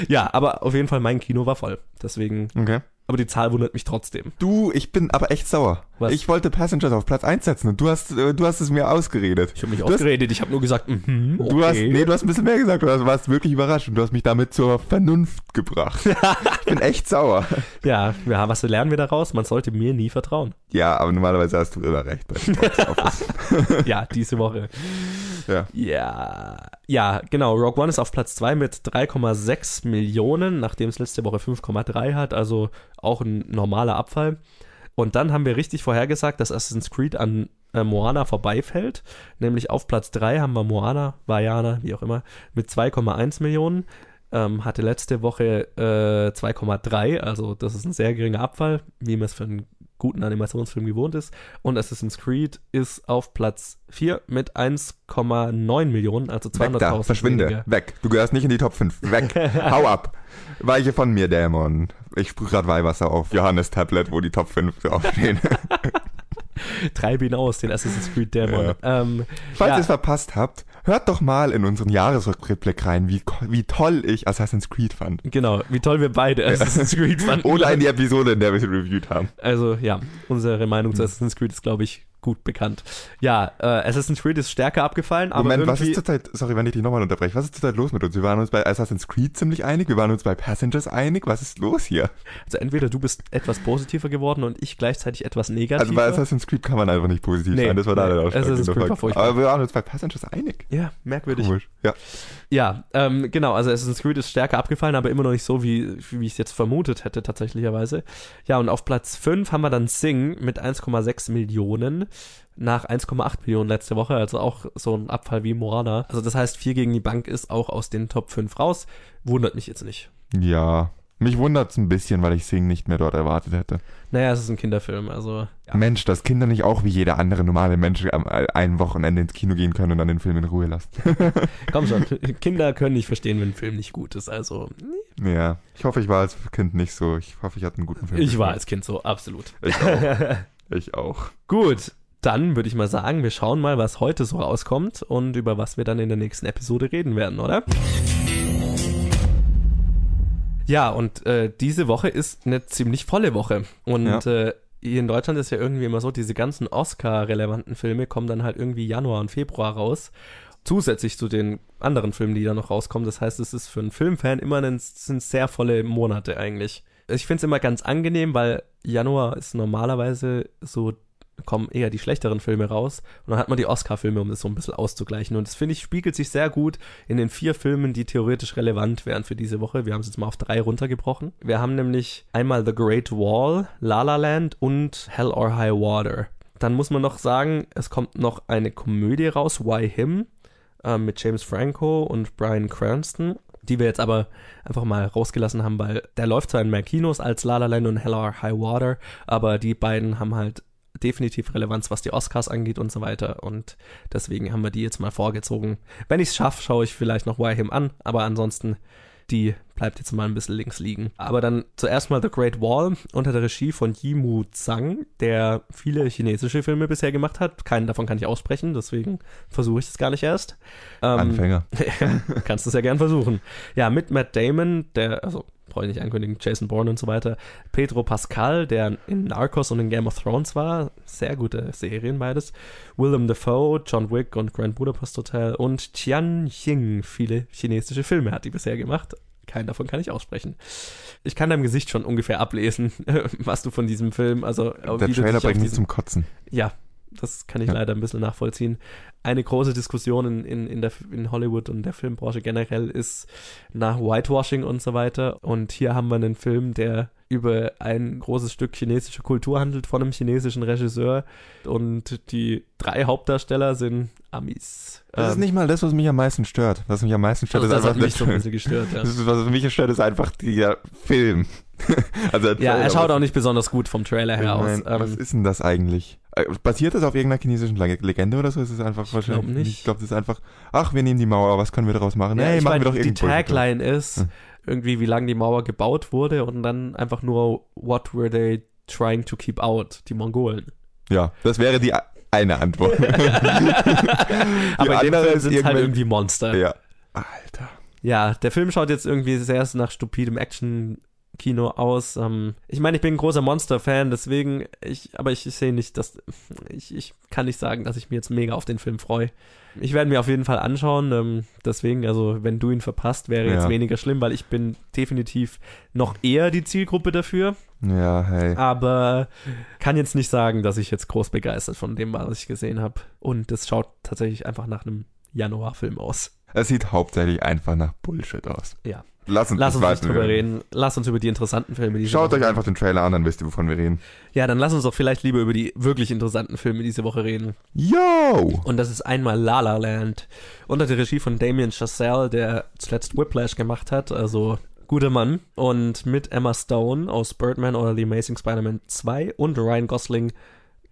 Ja, aber auf jeden Fall mein Kino war voll. Deswegen, Okay. Aber die Zahl wundert mich trotzdem. Du, ich bin aber echt sauer. Was? Ich wollte Passengers auf Platz 1 setzen und du hast, äh, du hast es mir ausgeredet. Ich habe mich Du hast- ausgeredet, ich habe nur gesagt, mhm, okay. Du hast, nee, du hast ein bisschen mehr gesagt, du hast- warst wirklich überrascht und du hast mich damit zur Vernunft gebracht. <laughs> ich bin echt sauer. ja, ja, was lernen wir daraus? Man sollte mir nie vertrauen. Ja, aber normalerweise hast du immer recht <laughs> ja, diese Woche. Ja. Ja, ja, genau. Rogue One ist auf Platz 2 mit 3,6 Millionen, nachdem es letzte Woche 5,3 hat, also auch ein normaler Abfall. Und dann haben wir richtig vorhergesagt, dass Assassin's Creed an äh, Moana vorbeifällt. Nämlich auf Platz 3 haben wir Moana, Vajana, wie auch immer, mit 2,1 Millionen. Ähm, hatte letzte Woche äh, 2,3, also das ist ein sehr geringer Abfall, wie man es für einen guten Animationsfilm gewohnt ist. Und Assassin's Creed ist auf Platz 4 mit 1,9 Millionen, also Weg da, 200.000 verschwinde, weniger. weg. Du gehörst nicht in die Top 5. Weg. <laughs> Hau ab. Weiche von mir, Dämon. Ich sprühe gerade Weihwasser auf Johannes Tablet, wo die Top 5 draufstehen. <laughs> Treib ihn aus, den Assassin's Creed Dämon. Ähm, Falls Ja. ihr es verpasst habt, hört doch mal in unseren Jahresrückblick rein, wie, wie toll ich Assassin's Creed fand. genau, wie toll wir beide Assassin's Creed fanden. Oder in die Episode, in der wir es reviewed haben. Also ja, unsere Meinung Hm. zu Assassin's Creed ist, glaube ich, gut bekannt. Ja, äh, Assassin's Creed ist stärker abgefallen, aber Moment, was ist zurzeit, sorry, wenn ich dich nochmal unterbreche, was ist zurzeit los mit uns? Wir waren uns bei Assassin's Creed ziemlich einig, wir waren uns bei Passengers einig, was ist los hier? also entweder du bist etwas positiver geworden und ich gleichzeitig etwas negativer. Also bei Assassin's Creed kann man einfach nicht positiv Nee, sein, das war da nee, der Assassin's Creed war furchtbar. Aber wir waren uns bei Passengers einig. ja, merkwürdig. Komisch. Ja. Ja, ähm, genau, also Assassin's Creed ist stärker abgefallen, aber immer noch nicht so, wie, wie ich es jetzt vermutet hätte, tatsächlicherweise. Ja, und auf Platz 5 haben wir dann Sing mit 1,6 Millionen nach 1,8 Millionen letzte Woche, also auch so ein Abfall wie Moana. Also das heißt, 4 gegen die Bank ist auch aus den Top 5 raus. Wundert mich jetzt nicht. Ja. Mich wundert's ein bisschen, weil ich Sing nicht mehr dort erwartet hätte. Naja, es ist ein Kinderfilm, also ja. Mensch, dass Kinder nicht auch wie jeder andere normale Mensch am äh, einen Wochenende ins Kino gehen können und dann den Film in Ruhe lassen. <laughs> Komm schon, <laughs> Kinder können nicht verstehen, wenn ein Film nicht gut ist, also Ja. Ich hoffe, ich war als Kind nicht so. Ich hoffe, ich hatte einen guten Film. ich war geschaut. als Kind so, absolut. Ich auch. <laughs> Ich auch. Gut, dann würde ich mal sagen, wir schauen mal, was heute so rauskommt und über was wir dann in der nächsten Episode reden werden, oder? Ja, und äh, diese Woche ist eine ziemlich volle Woche. Und Ja. äh, hier in Deutschland ist ja irgendwie immer so, diese ganzen Oscar-relevanten Filme kommen dann halt irgendwie Januar und Februar raus. Zusätzlich zu den anderen Filmen, die da noch rauskommen. Das heißt, es ist für einen Filmfan immer ein, sind sehr volle Monate eigentlich. Ich finde es immer ganz angenehm, weil Januar ist normalerweise so kommen eher die schlechteren Filme raus. Und dann hat man die Oscar-Filme, um das so ein bisschen auszugleichen. Und das finde ich, spiegelt sich sehr gut in den vier Filmen, die theoretisch relevant wären für diese Woche. Wir haben es jetzt mal auf drei runtergebrochen. Wir haben nämlich einmal The Great Wall, La La Land und Hell or High Water. Dann muss man noch sagen, es kommt noch eine Komödie raus, Why Him, äh, mit James Franco und Brian Cranston die wir jetzt aber einfach mal rausgelassen haben, weil der läuft zwar in mehr Kinos als La La Land und Hell or High Water, aber die beiden haben halt definitiv Relevanz, was die Oscars angeht und so weiter. Und deswegen haben wir die jetzt mal vorgezogen. Wenn ich es schaffe, schaue ich vielleicht noch Why Him an, aber ansonsten die bleibt jetzt mal ein bisschen links liegen. Aber dann zuerst mal The Great Wall unter der Regie von Yimu Zhang, der viele chinesische Filme bisher gemacht hat. Keinen davon kann ich aussprechen, deswegen versuche ich es gar nicht erst. Ähm, Anfänger. <laughs> kannst du es ja gern versuchen. Ja, mit Matt Damon, der, also brauche ich nicht ankündigen, Jason Bourne und so weiter. Pedro Pascal, der in Narcos und in Game of Thrones war. Sehr gute Serien beides. Willem Dafoe, John Wick und Grand Budapest Hotel und Tian Ying. Viele chinesische Filme hat die bisher gemacht. Keinen davon kann ich aussprechen. Ich kann deinem Gesicht schon ungefähr ablesen, <laughs> was du von diesem Film, also der Trailer bringt mich zum Kotzen. Ja, das kann ich ja. leider ein bisschen nachvollziehen. Eine große Diskussion in, in, in, der, in Hollywood und der Filmbranche generell ist nach Whitewashing und so weiter. Und hier haben wir einen Film, der über ein großes Stück chinesische Kultur handelt von einem chinesischen Regisseur. Und die drei Hauptdarsteller sind Amis. Das ähm, ist nicht mal das, was mich am meisten stört. Was mich am meisten stört, also ist einfach. Mich so ein gestört, ja. <laughs> das, was mich stört, ist einfach <laughs> der Film. also ja, er schaut auch nicht besonders gut vom Trailer her aus. Ähm, was ist denn das eigentlich? Äh, basiert das auf irgendeiner chinesischen Legende oder so? Ist es einfach ich wahrscheinlich? Glaub nicht. Ich glaube, das ist einfach, ach, wir nehmen die Mauer, was können wir daraus machen? Ja, hey, machen mein, wir doch Die Tagline ist hm. irgendwie, wie lange die Mauer gebaut wurde und dann einfach nur, what were they trying to keep out? Die Mongolen. Ja, das wäre die eine Antwort. <laughs> Aber in dem Fall sind es halt irgendwie Monster. Ja. Alter. Ja, der Film schaut jetzt irgendwie sehr nach stupidem Action Kino aus. Ähm, ich meine, ich bin ein großer Monster-Fan, deswegen, ich, aber ich, ich sehe nicht, dass, ich, ich kann nicht sagen, dass ich mir jetzt mega auf den Film freue. Ich werde mir auf jeden Fall anschauen, ähm, deswegen, also wenn du ihn verpasst, wäre ja. jetzt weniger schlimm, weil ich bin definitiv noch eher die Zielgruppe dafür. Ja, hey. Aber kann jetzt nicht sagen, dass ich jetzt groß begeistert von dem war, was ich gesehen habe. Und das schaut tatsächlich einfach nach einem Januarfilm aus. Es sieht hauptsächlich einfach nach Bullshit aus. Ja. Lass uns, lass uns nicht drüber reden. Lass uns über die interessanten Filme. Die Schaut euch einfach den Trailer an, dann wisst ihr, wovon wir reden. Ja, dann lass uns doch vielleicht lieber über die wirklich interessanten Filme diese Woche reden. Yo! Und das ist einmal La La Land unter der Regie von Damien Chazelle, der zuletzt Whiplash gemacht hat, also guter Mann. Und mit Emma Stone aus Birdman oder The Amazing Spider-Man 2 und Ryan Gosling,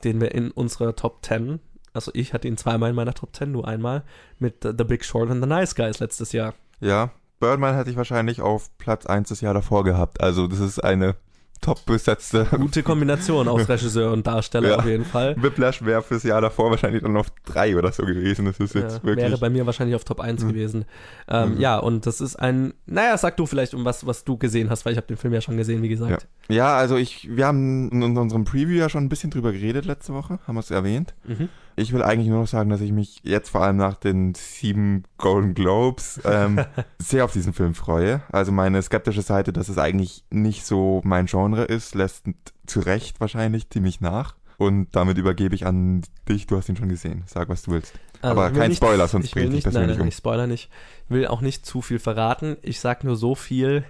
den wir in unserer Top 10 also ich hatte ihn zweimal in meiner Top 10, nur einmal, mit The Big Short and The Nice Guys letztes Jahr. Ja, Birdman hätte ich wahrscheinlich auf Platz 1 das Jahr davor gehabt. Also das ist eine top besetzte. <laughs> Gute Kombination aus <laughs> Regisseur und Darsteller ja. auf jeden Fall. Whiplash wäre fürs Jahr davor wahrscheinlich dann auf drei oder so gewesen. Das ist jetzt ja, wirklich. Wäre bei mir wahrscheinlich auf Top 1 mhm. gewesen. Ähm, mhm. Ja, und das ist ein, naja, sag du vielleicht um was, was du gesehen hast, weil ich habe den Film ja schon gesehen, wie gesagt. Ja. ja, also ich, wir haben in unserem Preview ja schon ein bisschen drüber geredet letzte Woche, haben wir es erwähnt. Mhm. Ich will eigentlich nur noch sagen, dass ich mich jetzt vor allem nach den sieben Golden Globes ähm, <laughs> sehr auf diesen Film freue. Also meine skeptische Seite, dass es eigentlich nicht so mein Genre ist, lässt zu Recht wahrscheinlich ziemlich nach. Und damit übergebe ich an dich. Du hast ihn schon gesehen. Sag, was du willst. Also Aber kein nicht, Spoiler, sonst ich will nicht, ich nein, nein, um. Ich spoiler nicht. Ich will auch nicht zu viel verraten. Ich sag nur so viel.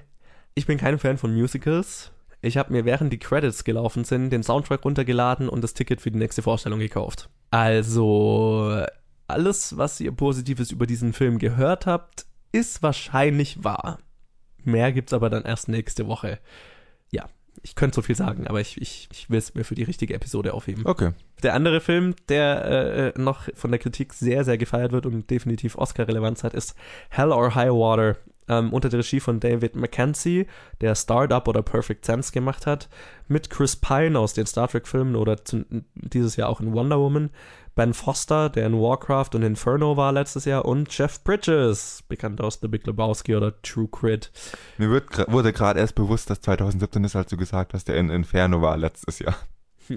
Ich bin kein Fan von Musicals. Ich habe mir, während die Credits gelaufen sind, den Soundtrack runtergeladen und das Ticket für die nächste Vorstellung gekauft. Also, alles, was ihr Positives über diesen Film gehört habt, ist wahrscheinlich wahr. Mehr gibt's aber dann erst nächste Woche. Ja, ich könnte so viel sagen, aber ich, ich, ich will es mir für die richtige Episode aufheben. Okay. Der andere Film, der äh, noch von der Kritik sehr, sehr gefeiert wird und definitiv Oscar-Relevanz hat, ist Hell or High Water ähm, unter der Regie von David Mackenzie, der Startup oder Perfect Sense gemacht hat, mit Chris Pine aus den Star Trek-Filmen oder zu, dieses Jahr auch in Wonder Woman, Ben Foster, der in Warcraft und Inferno war letztes Jahr und Jeff Bridges, bekannt aus The Big Lebowski oder True Crit. Mir wird, wurde gerade erst bewusst, dass 2017 ist, als du gesagt hast, der in Inferno war letztes Jahr.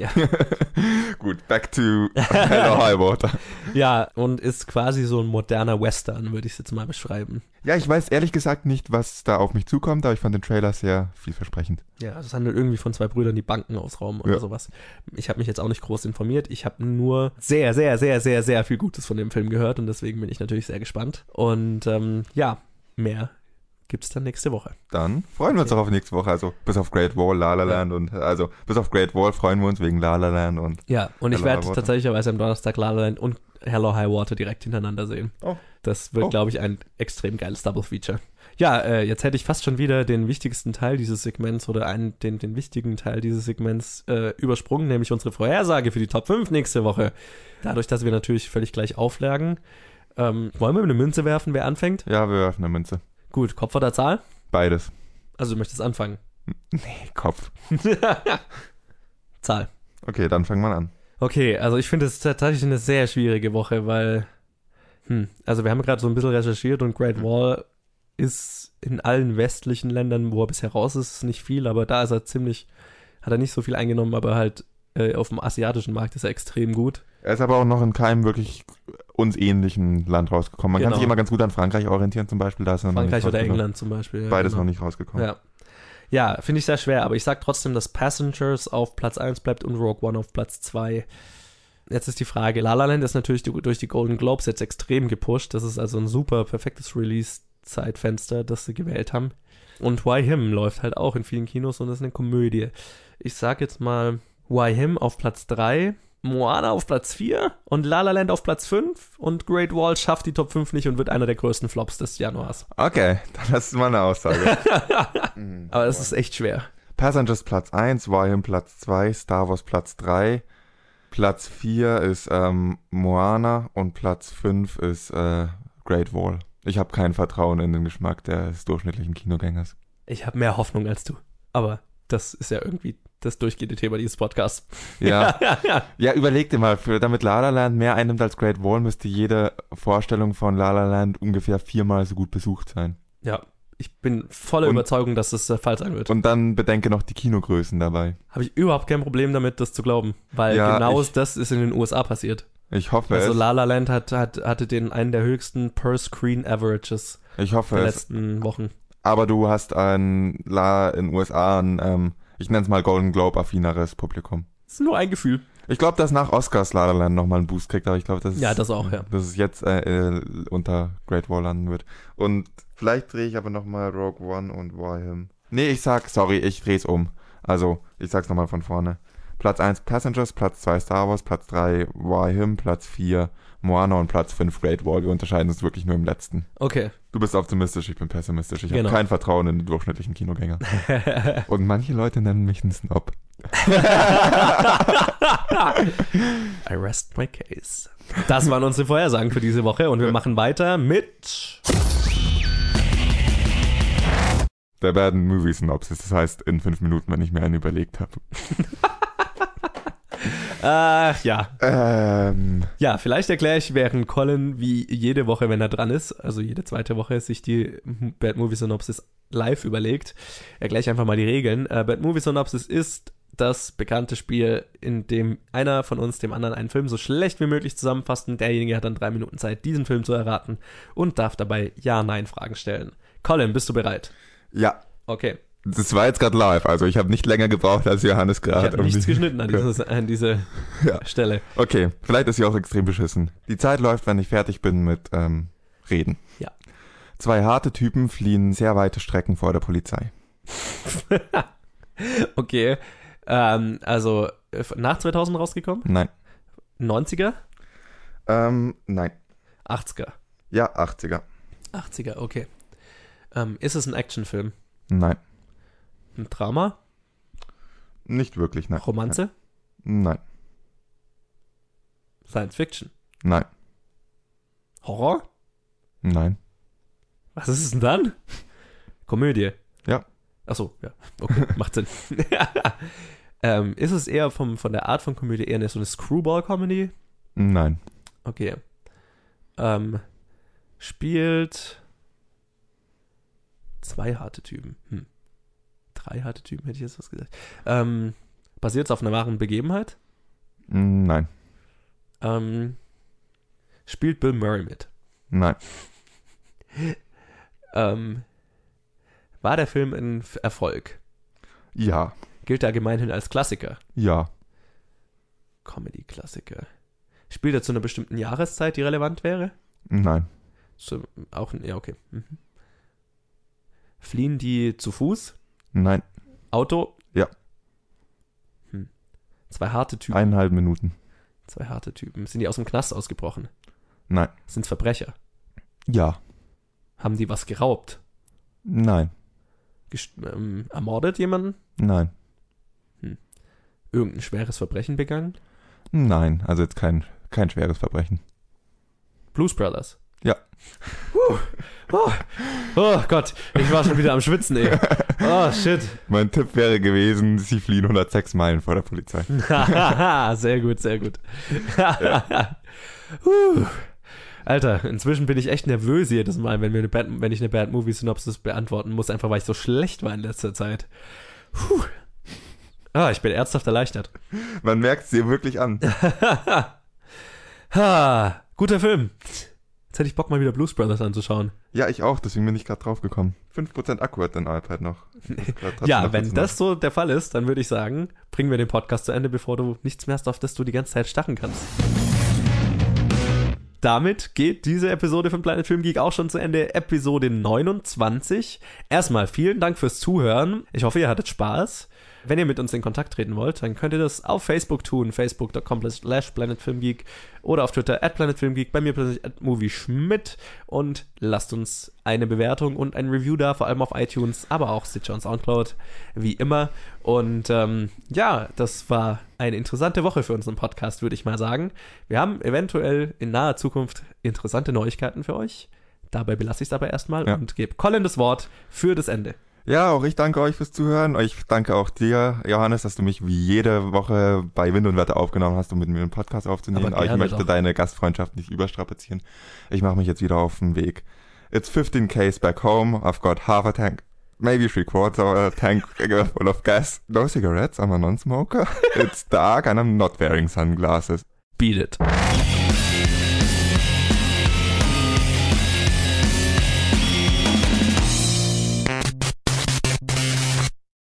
Ja. <laughs> Gut, back to Hello High Water. <laughs> Ja, und ist quasi so ein moderner Western, würde ich es jetzt mal beschreiben. Ja, ich weiß ehrlich gesagt nicht, was da auf mich zukommt, aber ich fand den Trailer sehr vielversprechend. Ja, also es handelt irgendwie von zwei Brüdern, die Banken ausrauben oder Ja. sowas. Ich habe mich jetzt auch nicht groß informiert. Ich habe nur sehr, sehr, sehr, sehr, sehr viel Gutes von dem Film gehört und deswegen bin ich natürlich sehr gespannt. Und ähm, ja, mehr gibt's dann nächste Woche. Dann freuen wir uns Okay. auch auf nächste Woche. Also bis auf Great Wall, La La Land und also bis auf Great Wall freuen wir uns wegen La La Land und Ja, und ich Hello werde High Water. tatsächlich am Donnerstag La La Land und Hello High Water direkt hintereinander sehen. Oh. Das wird, Oh. glaube ich, ein extrem geiles Double Feature. Ja, äh, jetzt hätte ich fast schon wieder den wichtigsten Teil dieses Segments oder einen, den, den wichtigen Teil dieses Segments äh, übersprungen, nämlich unsere Vorhersage für die Top 5 nächste Woche. Dadurch, dass wir natürlich völlig gleich auflagen. Ähm, wollen wir eine Münze werfen, wer anfängt? ja, wir werfen eine Münze. Gut, Kopf oder Zahl? Beides. Also du möchtest anfangen. Nee, Kopf. <laughs> Zahl. Okay, dann fangen wir an. Okay, also ich finde es tatsächlich eine sehr schwierige Woche, weil, hm, also wir haben gerade so ein bisschen recherchiert und Great Wall ist in allen westlichen Ländern, wo er bisher raus ist, nicht viel, aber da ist er ziemlich, hat er nicht so viel eingenommen, aber halt äh, auf dem asiatischen Markt ist er extrem gut. Er ist aber auch noch in keinem wirklich uns ähnlichen Land rausgekommen. Man kann Genau. sich immer ganz gut an Frankreich orientieren zum Beispiel. Da ist Frankreich oder. England zum Beispiel. ja, Beides genau. noch nicht rausgekommen. Ja. Ja, finde ich sehr schwer, aber ich sag trotzdem, dass Passengers auf Platz 1 bleibt und Rogue One auf Platz 2. Jetzt ist die Frage, La La Land ist natürlich durch die Golden Globes jetzt extrem gepusht. Das ist also ein super perfektes Release-Zeitfenster, das sie gewählt haben. Und Why Him läuft halt auch in vielen Kinos und ist eine Komödie. Ich sag jetzt mal Why Him auf Platz 3, Moana auf Platz 4 und La La Land auf Platz 5 und Great Wall schafft die Top 5 nicht und wird einer der größten Flops des Januars. Okay, dann <laughs> das ist mal eine Aussage. <laughs> Mhm. Aber es ist echt schwer. Passengers Platz 1, Wyham Platz 2, Star Wars Platz 3, Platz 4 ist ähm, Moana und Platz 5 ist äh, Great Wall. Ich habe kein Vertrauen in den Geschmack des durchschnittlichen Kinogängers. Ich habe mehr Hoffnung als du. Aber das ist ja irgendwie das durchgehende Thema dieses Podcasts. Ja, <laughs> ja. ja überleg dir mal, für, damit La La Land mehr einnimmt als Great Wall, müsste jede Vorstellung von La La Land ungefähr viermal so gut besucht sein. ja. Ich bin voller Und- Überzeugung, dass das der Fall sein wird. Und dann bedenke noch die Kinogrößen dabei. Habe ich überhaupt kein Problem damit, das zu glauben. Weil Ja, genau ich- das ist in den USA passiert. Ich hoffe Also es. La La Land hat, hat, hatte den einen der höchsten Per-Screen-Averages Ich hoffe der es. letzten Wochen. Aber du hast ein La in den USA ein, ähm, ich nenne es mal Golden Globe affineres Publikum. Das ist nur ein Gefühl. Ich glaube, dass nach Oscars La La Land nochmal einen Boost kriegt, aber ich glaube, dass es, Ja, das auch, ja. dass es jetzt äh, äh, unter Great Wall landen wird. Und vielleicht drehe ich aber nochmal Rogue One und Wyham. Nee, ich sag, sorry, ich drehe es um. Also, ich sag's nochmal von vorne. Platz 1 Passengers, Platz 2 Star Wars, Platz 3 Wyham, Platz 4 Moana und Platz 5 Great Wall. Wir unterscheiden uns wirklich nur im letzten. Okay. Du bist optimistisch, ich bin pessimistisch. Ich Genau. habe kein Vertrauen in den durchschnittlichen Kinogänger. <laughs> Und manche Leute nennen mich einen Snob. <laughs> I rest my case. Das waren unsere Vorhersagen für diese Woche und wir machen weiter mit. Der werden Movie Synopsis, das heißt in fünf Minuten, wenn ich mir einen überlegt habe. <laughs> Äh, ja. Ähm, Ja, vielleicht erkläre ich, während Colin wie jede Woche, wenn er dran ist, also jede zweite Woche, sich die Bad Movie Synopsis live überlegt, erkläre ich einfach mal die Regeln. Äh, Bad Movie Synopsis ist das bekannte Spiel, in dem einer von uns dem anderen einen Film so schlecht wie möglich zusammenfasst und derjenige hat dann drei Minuten Zeit, diesen Film zu erraten und darf dabei Ja-Nein-Fragen stellen. Colin, bist du bereit? ja, Okay. Das war jetzt gerade live, also ich habe nicht länger gebraucht als Johannes Ich gerade. habe um nichts geschnitten an, dieses, an diese <laughs> Ja. Stelle. Okay, vielleicht ist sie auch extrem beschissen. Die Zeit läuft, wenn ich fertig bin mit ähm, Reden. Ja. Zwei harte Typen fliehen sehr weite Strecken vor der Polizei. <laughs> Okay. Ähm, also nach 2000 rausgekommen? Nein. 90er? Ähm, nein. 80er. Ja, 80er. 80er, okay. Ähm, ist es ein Actionfilm? Nein. Ein Drama? Nicht wirklich, nein. Romanze? Nein. Science Fiction? Nein. Horror? Nein. Was ist es denn dann? Komödie? Ja. Achso, ja. Okay, <laughs> macht Sinn. <laughs> ähm, ist es eher vom, von der Art von Komödie eher eine, so eine Screwball-Comedy? Nein. Okay. Ähm, spielt zwei harte Typen. Hm. Drei harte Typen hätte ich jetzt was gesagt. Ähm, Basiert es auf einer wahren Begebenheit? Nein. Ähm, spielt Bill Murray mit? Nein. <laughs> Ähm, war der Film ein Erfolg? Ja. Gilt er gemeinhin als Klassiker? Ja. Comedy-Klassiker. Spielt er zu einer bestimmten Jahreszeit, die relevant wäre? Nein. Zu, auch, ja, okay. Mhm. Fliehen die zu Fuß? Nein. Auto? Ja. Hm. Zwei harte Typen. Eineinhalb Minuten. Zwei harte Typen. Sind die aus dem Knast ausgebrochen? Nein. Sind Verbrecher? Ja. Haben die was geraubt? Nein. Gest ähm, ermordet jemanden? Nein. Irgendein schweres Verbrechen begangen? Nein. Also jetzt kein, kein schweres Verbrechen. Blues Brothers? Ja. Puh. Oh. oh Gott, ich war schon wieder am Schwitzen, ey. Oh, shit. Mein Tipp wäre gewesen, sie fliehen 106 Meilen vor der Polizei. <laughs> sehr gut, sehr gut. Huh. Alter, inzwischen bin ich echt nervös jedes Mal, wenn, wir eine Bad, wenn ich eine Bad Movie Synopsis beantworten muss, einfach weil ich so schlecht war in letzter Zeit. Puh. Ah, ich bin ernsthaft erleichtert. Man merkt es dir wirklich an. <laughs> ha, guter Film. Jetzt hätte ich Bock, mal wieder Blues Brothers anzuschauen. Ja, ich auch, deswegen bin ich gerade drauf gekommen. 5% Akku hat dein iPad noch. <laughs> Ja, wenn das so der Fall ist, dann würde ich sagen, bringen wir den Podcast zu Ende, bevor du nichts mehr hast, auf das du die ganze Zeit starren kannst. Damit geht diese Episode von Planet Film Geek auch schon zu Ende. Episode 29. Erstmal vielen Dank fürs Zuhören. Ich hoffe, ihr hattet Spaß. Wenn ihr mit uns in Kontakt treten wollt, dann könnt ihr das auf Facebook tun, facebook.com slash planetfilmgeek oder auf Twitter at planetfilmgeek, bei mir persönlich at movieschmidt und lasst uns eine Bewertung und ein Review da, vor allem auf iTunes, aber auch Stitcher und Soundcloud, wie immer. Und ähm, ja, das war eine interessante Woche für unseren Podcast, würde ich mal sagen. Wir haben eventuell in naher Zukunft interessante Neuigkeiten für euch. Dabei belasse ich es aber erstmal Ja. und gebe Colin das Wort für das Ende. Ja, auch ich danke euch fürs Zuhören. Ich danke auch dir, Johannes, dass du mich wie jede Woche bei Wind und Wetter aufgenommen hast, um mit mir einen Podcast aufzunehmen. Aber Aber, ich möchte doch. deine Gastfreundschaft nicht überstrapazieren. Ich mache mich jetzt wieder auf den Weg. It's 15 Ks back home. I've got half a tank, maybe three quarters of a tank <laughs> full of gas. No cigarettes. I'm a non-smoker. <laughs> It's dark and I'm not wearing sunglasses. Beat it.